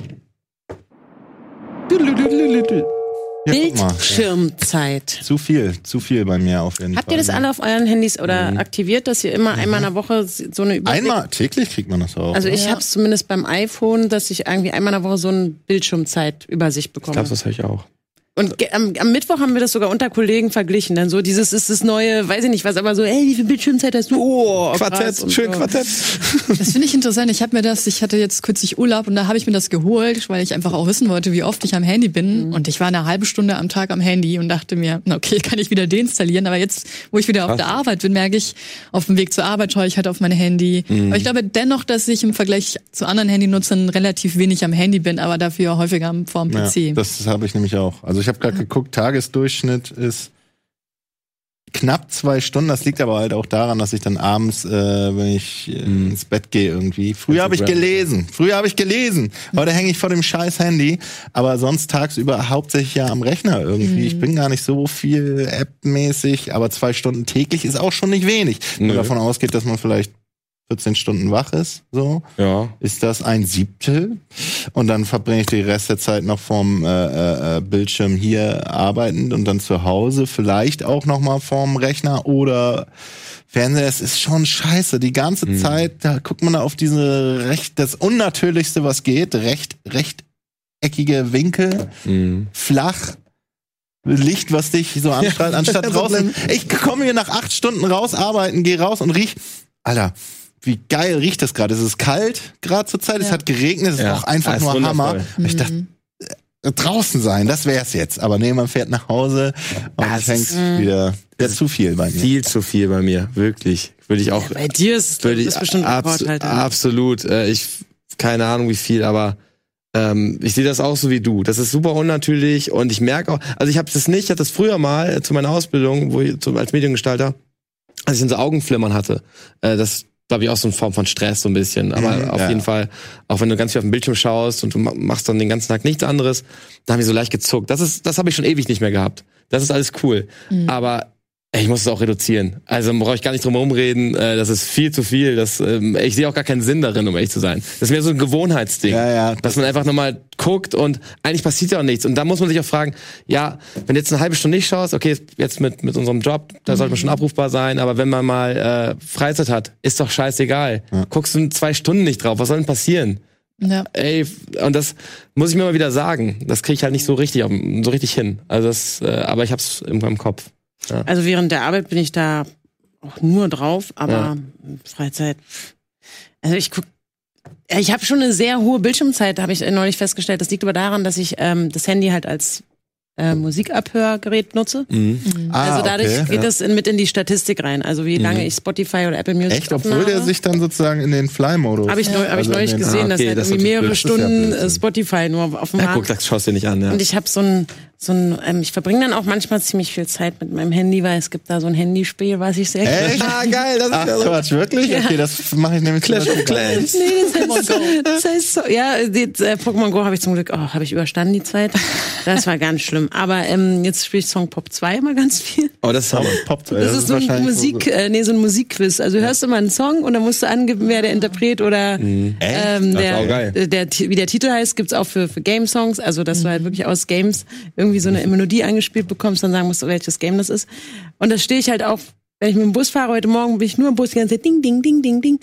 Ja. Bildschirmzeit. Zu viel, zu viel bei mir auf jeden Habt Fall. ihr das alle auf euren Handys oder aktiviert, dass ihr immer einmal in der Woche so eine Überblick... Einmal täglich kriegt man das auch. Also ich Ja. habe es zumindest beim iPhone, dass ich irgendwie einmal in der Woche so eine Bildschirmzeitübersicht ich bekomme. glaube, das höre ich auch. Und am, am Mittwoch haben wir das sogar unter Kollegen verglichen. Dann so dieses ist das neue, weiß ich nicht was, aber so, ey, wie viel Bildschirmzeit hast du? Oh. Und schön so. Quartett. Das finde ich interessant. Ich habe mir das, ich hatte jetzt kürzlich Urlaub und da habe ich mir das geholt, weil ich einfach auch wissen wollte, wie oft ich am Handy bin. Und ich war eine halbe Stunde am Tag am Handy und dachte mir, na okay, kann ich wieder deinstallieren. Aber jetzt, wo ich wieder auf der Arbeit bin, merke ich, auf dem Weg zur Arbeit schaue ich halt auf mein Handy. Aber ich glaube dennoch, dass ich im Vergleich zu anderen Handynutzern relativ wenig am Handy bin, aber dafür häufiger am- vor dem ja, PC. das habe ich nämlich auch. Also ich habe gerade geguckt, Tagesdurchschnitt ist knapp zwei Stunden. Das liegt aber halt auch daran, dass ich dann abends, äh, wenn ich äh, ins Bett gehe irgendwie. Früher habe ich gelesen. Früher habe ich gelesen. Heute hänge ich vor dem scheiß Handy. Aber sonst tagsüber hauptsächlich ja am Rechner irgendwie. Ich bin gar nicht so viel App-mäßig, aber zwei Stunden täglich ist auch schon nicht wenig. Wenn man davon ausgeht, dass man vielleicht 14 Stunden wach ist, so Ja. ist das ein Siebtel. Und dann verbringe ich die Rest der Zeit noch vorm äh, äh, Bildschirm hier arbeitend und dann zu Hause vielleicht auch noch mal vorm Rechner oder Fernseher. Es ist schon scheiße. Die ganze Zeit, da guckt man da auf diese recht, das Unnatürlichste, was geht, recht, rechteckige Winkel, Mhm. flach. Licht, was dich so anstrahlt, anstatt draußen. Ich komme hier nach acht Stunden raus, arbeiten, gehe raus und riech. Alter, wie geil riecht das gerade? Es ist kalt gerade zur Zeit, es hat geregnet, es Ja. ist auch einfach Ah, ist nur Hammer. wundervoll. Ich dachte, äh, draußen sein, das wär's jetzt. Aber nee, man fährt nach Hause und es es hängt wieder, ja, zu viel bei mir. Viel zu viel bei mir, wirklich. Würde ich auch. Bei dir ist, ist bestimmt abs Rekord halt. absolut. Äh, ich keine Ahnung wie viel, aber ähm, ich sehe das auch so wie du. Das ist super unnatürlich und ich merke auch, also ich habe das nicht, ich hatte das früher mal äh, zu meiner Ausbildung, wo ich zum, als Mediengestalter, als ich so Augenflimmern hatte. Äh, das glaube ich auch so eine Form von Stress so ein bisschen, aber Mhm, auf ja. jeden Fall, auch wenn du ganz viel auf den Bildschirm schaust und du ma- machst dann den ganzen Tag nichts anderes, da habe ich so leicht gezuckt. Das ist, das habe ich schon ewig nicht mehr gehabt. Das ist alles cool, aber ey, ich muss es auch reduzieren. Also brauche ich gar nicht drum herum reden. Äh, das ist viel zu viel. Das, ähm, ich sehe auch gar keinen Sinn darin, um ehrlich zu sein. Das ist mehr so ein Gewohnheitsding. Ja, ja, Dass man einfach nochmal guckt und eigentlich passiert ja auch nichts. Und da muss man sich auch fragen, ja, wenn du jetzt eine halbe Stunde nicht schaust, okay, jetzt mit, mit unserem Job, da sollte man schon abrufbar sein, aber wenn man mal äh, Freizeit hat, ist doch scheißegal. Guckst du zwei Stunden nicht drauf, was soll denn passieren? Ja. Ey, und das muss ich mir mal wieder sagen. Das kriege ich halt nicht so richtig, auf- so richtig hin. Also das, äh, aber ich hab's irgendwann im Kopf. Also während der Arbeit bin ich da auch nur drauf, aber Ja. Freizeit. Also ich guck. Ja, Ich habe schon eine sehr hohe Bildschirmzeit, habe ich neulich festgestellt. Das liegt aber daran, dass ich ähm, das Handy halt als äh, Musikabhörgerät nutze. Ah, also dadurch okay. geht das in, mit in die Statistik rein. Also wie lange ich Spotify oder Apple Music Echt, obwohl der sich dann sozusagen in den Fly-Modus. Habe ich, neu, hab ich Also neulich den- gesehen, Ah, dass okay, halt das ist irgendwie mehrere das ja Stunden äh, Spotify nur auf dem Ja, Markt. guck, das schaust du dir nicht an, ja. Und ich habe so ein, so ein ähm, ich verbringe dann auch manchmal ziemlich viel Zeit mit meinem Handy, weil es gibt da so ein Handyspiel, was ich sehr Echt? Ah, geil, das Ach Quatsch, wirklich? Okay, das mache ich nämlich Clash of Clans. Nee, das heißt, so, das heißt so, ja, die, äh, Pokémon Go habe ich zum Glück, oh, habe ich überstanden die Zeit. Das war ganz schlimm. Aber ähm, jetzt spiele ich Song Pop 2 immer ganz viel. Oh, das ist Hammer. Poppt, Das, ist so ein wahrscheinlich Musik, äh, nee, so ein Musikquiz. Also hörst du mal einen Song und dann musst du angeben, wer der Interpret oder ähm, Das ist der, der, Ti- wie der Titel heißt, gibt's auch für, für Game-Songs. Also dass du halt wirklich aus Games irgendwie so eine Melodie angespielt bekommst, dann sagen musst du, welches Game das ist. Und das stehe ich halt auch, wenn ich mit dem Bus fahre, heute Morgen bin ich nur im Bus die ganze Zeit ding, ding, ding, ding, ding.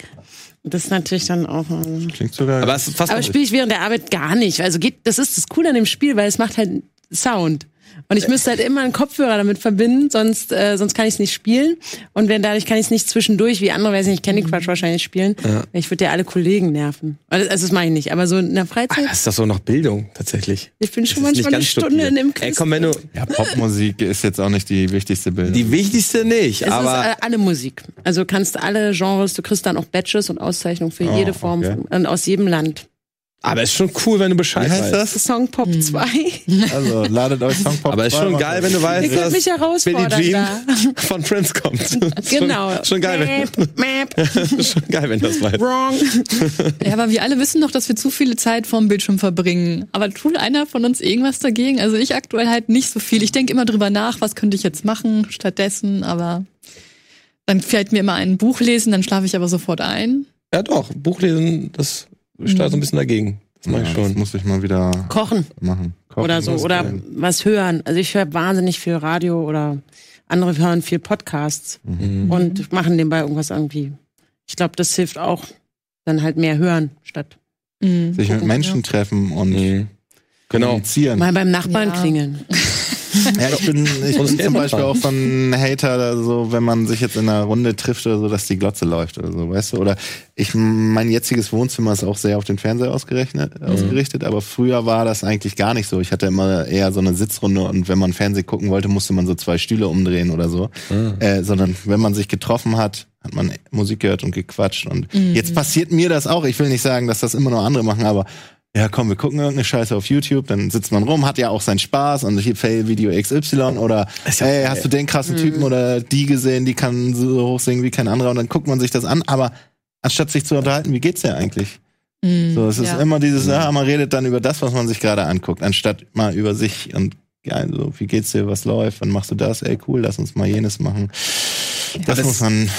Und das ist natürlich dann auch. äh, Klingt sogar. Aber aber spiele ich während der Arbeit gar nicht. Also geht, das ist das Coole an dem Spiel, weil es macht halt Sound. Und ich müsste halt immer einen Kopfhörer damit verbinden, sonst, äh, sonst kann ich es nicht spielen. Und wenn dadurch kann ich es nicht zwischendurch, wie andere, weiß ich nicht, Candy Crush wahrscheinlich spielen. Ich würde ja alle Kollegen nerven. Also das mache ich nicht, aber so in der Freizeit, Das ist doch so noch Bildung, tatsächlich. ich bin schon Das manchmal eine Stunde in dem Ey, Quiz. komm, wenn du, Ja, Popmusik ist jetzt auch nicht die wichtigste Bildung. die wichtigste nicht, Es aber ist alle Musik. Also du kannst alle Genres, du kriegst dann auch Badges und Auszeichnungen für Oh, jede Form okay. von, und aus jedem Land. Aber ist schon cool, wenn du Bescheid Wie heißt weißt. das? Song Pop 2. Also ladet euch Songpop. Aber ist schon geil, wenn du weißt, Ihr dass mich Billie Jean da. von Prince kommt. Genau. Schon, schon geil, wenn, Map, map, schon geil, wenn du das weißt. wrong. Ja, aber wir alle wissen doch, dass wir zu viele Zeit vorm Bildschirm verbringen. Aber tut einer von uns irgendwas dagegen? Also ich aktuell halt nicht so viel. Ich denke immer drüber nach, was könnte ich jetzt machen stattdessen, aber dann fällt mir immer ein Buch lesen, dann schlafe ich aber sofort ein. Ja doch, Buchlesen, das steht so ein bisschen dagegen. Das mach ich Ja, das schon. muss ich mal wieder Kochen machen. Kochen oder so. Oder sein. was hören. Also ich höre wahnsinnig viel Radio oder andere hören viel Podcasts und machen nebenbei irgendwas irgendwie. Ich glaube, das hilft auch. Dann halt mehr hören statt Mhm. Sich mit Menschen treffen und Mhm. Genau. kommunizieren. mal beim Nachbarn Ja. klingeln. Ja, ich bin, ich bin zum Beispiel auch so ein Hater, also wenn man sich jetzt in einer Runde trifft oder so, dass die Glotze läuft oder so, weißt du? Oder ich, mein jetziges Wohnzimmer ist auch sehr auf den Fernseher ausgerechnet, Mhm. ausgerichtet, aber früher war das eigentlich gar nicht so. Ich hatte immer eher so eine Sitzrunde und wenn man Fernsehen gucken wollte, musste man so zwei Stühle umdrehen oder so. Ah. Äh, sondern wenn man sich getroffen hat, hat man Musik gehört und gequatscht. Und jetzt passiert mir das auch. Ich will nicht sagen, dass das immer nur andere machen, aber ja, komm, wir gucken irgendeine Scheiße auf YouTube, dann sitzt man rum, hat ja auch seinen Spaß und hier Fail Video XY oder hey, hast du den krassen Typen oder die gesehen, die kann so hoch singen wie kein anderer und dann guckt man sich das an, aber anstatt sich zu unterhalten, wie geht's dir eigentlich? So, es ist ja. immer dieses, ja, man redet dann über das, was man sich gerade anguckt, anstatt mal über sich und ja, so, wie geht's dir, was läuft, wann machst du das, ey, cool, lass uns mal jenes machen. Das, das- muss man,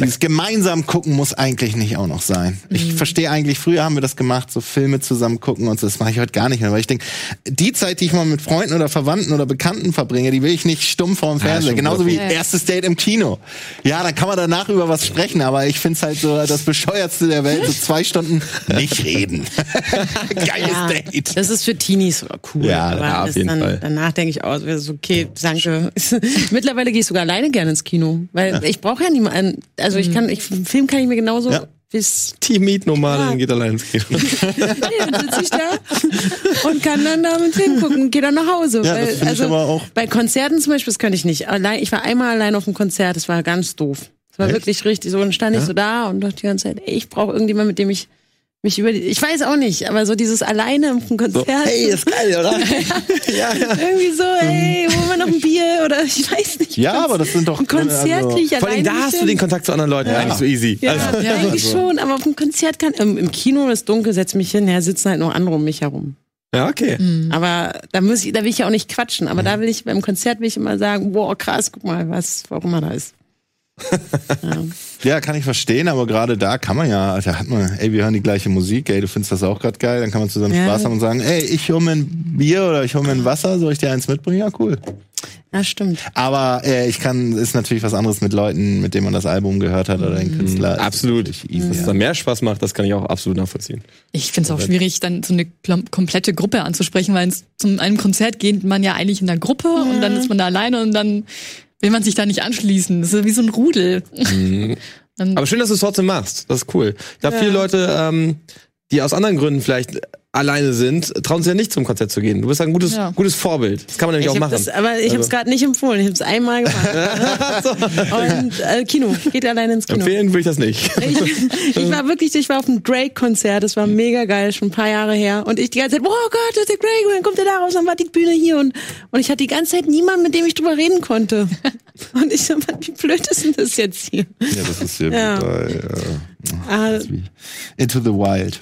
dieses gemeinsam gucken muss eigentlich nicht auch noch sein. Ich Mhm. verstehe eigentlich, früher haben wir das gemacht, so Filme zusammen gucken und so, das mache ich heute gar nicht mehr, weil ich denke, die Zeit, die ich mal mit Freunden oder Verwandten oder Bekannten verbringe, die will ich nicht stumm vorm Fernseher. schon Genauso wie Ja. erstes Date im Kino. Ja, dann kann man danach über was sprechen, aber ich find's halt so das bescheuertste der Welt, so zwei Stunden nicht reden. Geiles Ja, Date. das ist für Teenies cool. Ja, aber ja, auf jeden dann, Fall. danach denke ich auch, das ist okay, danke. Mittlerweile gehe ich sogar alleine gerne ins Kino, weil ich brauche ja niemanden. Also ich kann, ich, Film kann ich mir genauso Ja. bis Team Meet Nomadin Ja. geht allein ins Kino. nee, dann sitze ich da und kann dann da einen Film gucken und gehe dann nach Hause. Ja, weil, das finde ich also, aber auch- Bei Konzerten zum Beispiel, das könnte ich nicht. Allein, ich war einmal allein auf einem Konzert, das war ganz doof. Das war Echt? wirklich richtig so. Dann stand ich so da und dachte die ganze Zeit, ey, ich brauche irgendjemanden, mit dem ich mich über die, ich weiß auch nicht, aber so dieses alleine auf dem Konzert. hey, ist geil, oder? ja, ja. Irgendwie so, ey, holen wir noch ein Bier oder ich weiß nicht. Ja, aber das sind doch Ein Konzert also- ich Vor allem da hast du den. Kontakt zu anderen Leuten eigentlich so easy. Ja, Also, eigentlich schon, aber auf dem Konzert kann, im, im Kino ist dunkel, setz mich hin, ja, sitzen halt noch andere um mich herum. ja, okay. Aber da muss ich, da will ich ja auch nicht quatschen, aber da will ich, beim Konzert will ich immer sagen, boah, krass, guck mal, was, warum er da ist. ja. Ja, kann ich verstehen, aber gerade da kann man ja, da hat man, ey, wir hören die gleiche Musik, ey, du findest das auch gerade geil, dann kann man zusammen Ja. Spaß haben und sagen, ey, ich hole mir ein Bier oder ich hole mir ein Wasser, soll ich dir eins mitbringen? Ja, cool. ja, stimmt. Aber äh, ich kann, ist natürlich was anderes mit Leuten, mit denen man das Album gehört hat oder den Künstler. Absolut. Ist Dass easy, es ja. da mehr Spaß macht, das kann ich auch absolut nachvollziehen. Ich finde es auch schwierig, dann so eine komplette Gruppe anzusprechen, weil es zu einem Konzert geht man ja eigentlich in der Gruppe und dann ist man da alleine und dann will man sich da nicht anschließen. Das ist wie so ein Rudel. Dann, Aber schön, dass du es trotzdem machst. Das ist cool. Ich glaube, viele Leute, ähm, die aus anderen Gründen vielleicht alleine sind, trauen sich ja nicht zum Konzert zu gehen. Du bist ein gutes, Ja. gutes Vorbild. Das kann man nämlich Ich auch machen. das, aber ich habe es gerade nicht empfohlen, ich habe es einmal gemacht. Und äh, Kino, geht alleine ins Kino. Empfehlen würde ich das nicht. Ich, ich war wirklich, ich war auf einem Drake-Konzert, das war mega geil, schon ein paar Jahre her. Und ich die ganze Zeit, oh Gott, das ist der Drake, und dann kommt er da raus, dann war die Bühne hier. Und, und ich hatte die ganze Zeit niemanden, mit dem ich drüber reden konnte. Und ich so, Mann, wie blöd ist denn das jetzt hier? Ja, das ist ja, Ja. wie bei äh, Ah, Into the Wild.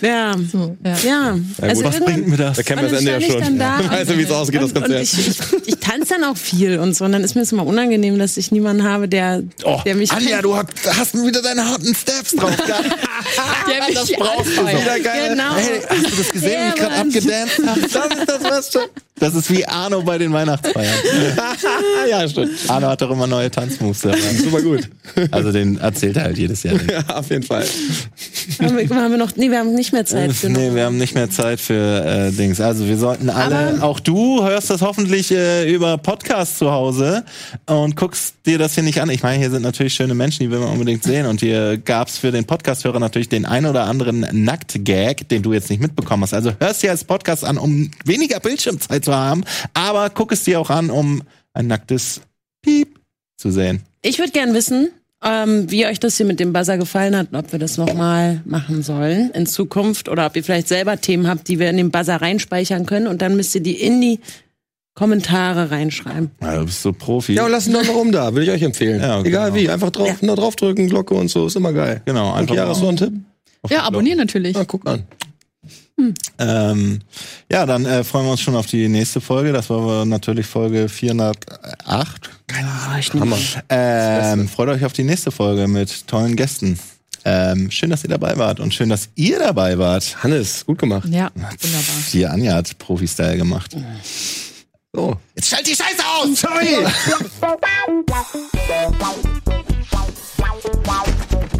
Ja. so, ja. Ja, also Was bringt mir das? Da kennen wir das Ende ja schon. dann da weißt du, wie es ausgeht, das und, Konzert. ich, ich, ich tanze dann auch viel und so. Und dann ist mir das immer unangenehm, dass ich niemanden habe, der, Oh, der mich. Anja, du hast, hast wieder deine harten Steps drauf gehabt. Der mich das brauchst du anfeuert. Wieder geil. Genau. Hey, hast du das gesehen, wie ich gerade Ja, abgedanced habe? Das ist das Beste. Das ist wie Arno bei den Weihnachtsfeiern. ja, stimmt. Arno hat doch immer neue Tanzmoves dabei. Super gut. Also den erzählt er halt jedes Jahr. Ja, auf jeden Fall. Haben wir, haben wir noch, nee, wir haben nicht mehr Zeit. für Nee, wir haben nicht mehr Zeit für äh, Dings. Also wir sollten alle, Aber- auch du hörst das hoffentlich äh, über Podcast zu Hause und guckst dir das hier nicht an. Ich meine, hier sind natürlich schöne Menschen, die will man unbedingt sehen. Und hier gab's für den Podcast-Hörer natürlich den ein oder anderen Nackt-Gag, den du jetzt nicht mitbekommen hast. Also hörst dir als Podcast an, um weniger Bildschirmzeit zu haben, aber guck es dir auch an, um ein nacktes Piep zu sehen. Ich würde gern wissen, ähm, wie euch das hier mit dem Buzzer gefallen hat und ob wir das nochmal machen sollen in Zukunft oder ob ihr vielleicht selber Themen habt, die wir in den Buzzer reinspeichern können und dann müsst ihr die in die Kommentare reinschreiben. Ja, du bist so Profi. Ja, und lasst einen Daumen nach oben da, würde ich euch empfehlen. Ja, Egal genau. wie, einfach drauf, nur draufdrücken, Glocke und so, ist immer geil. Genau, Und einfach Chiara, mal hast du noch einen Tipp? auf Ja, abonnieren natürlich. Ja, guck an. Ähm, ja, dann äh, freuen wir uns schon auf die nächste Folge. Das war natürlich Folge 408. Hammer. Ähm, freut euch auf die nächste Folge mit tollen Gästen. Ähm, schön, dass ihr dabei wart und schön, dass ihr dabei wart. Hannes, gut gemacht. Ja, wunderbar. Hier, Anja hat Profi-Style gemacht. So. Jetzt schalt die Scheiße aus! Sorry!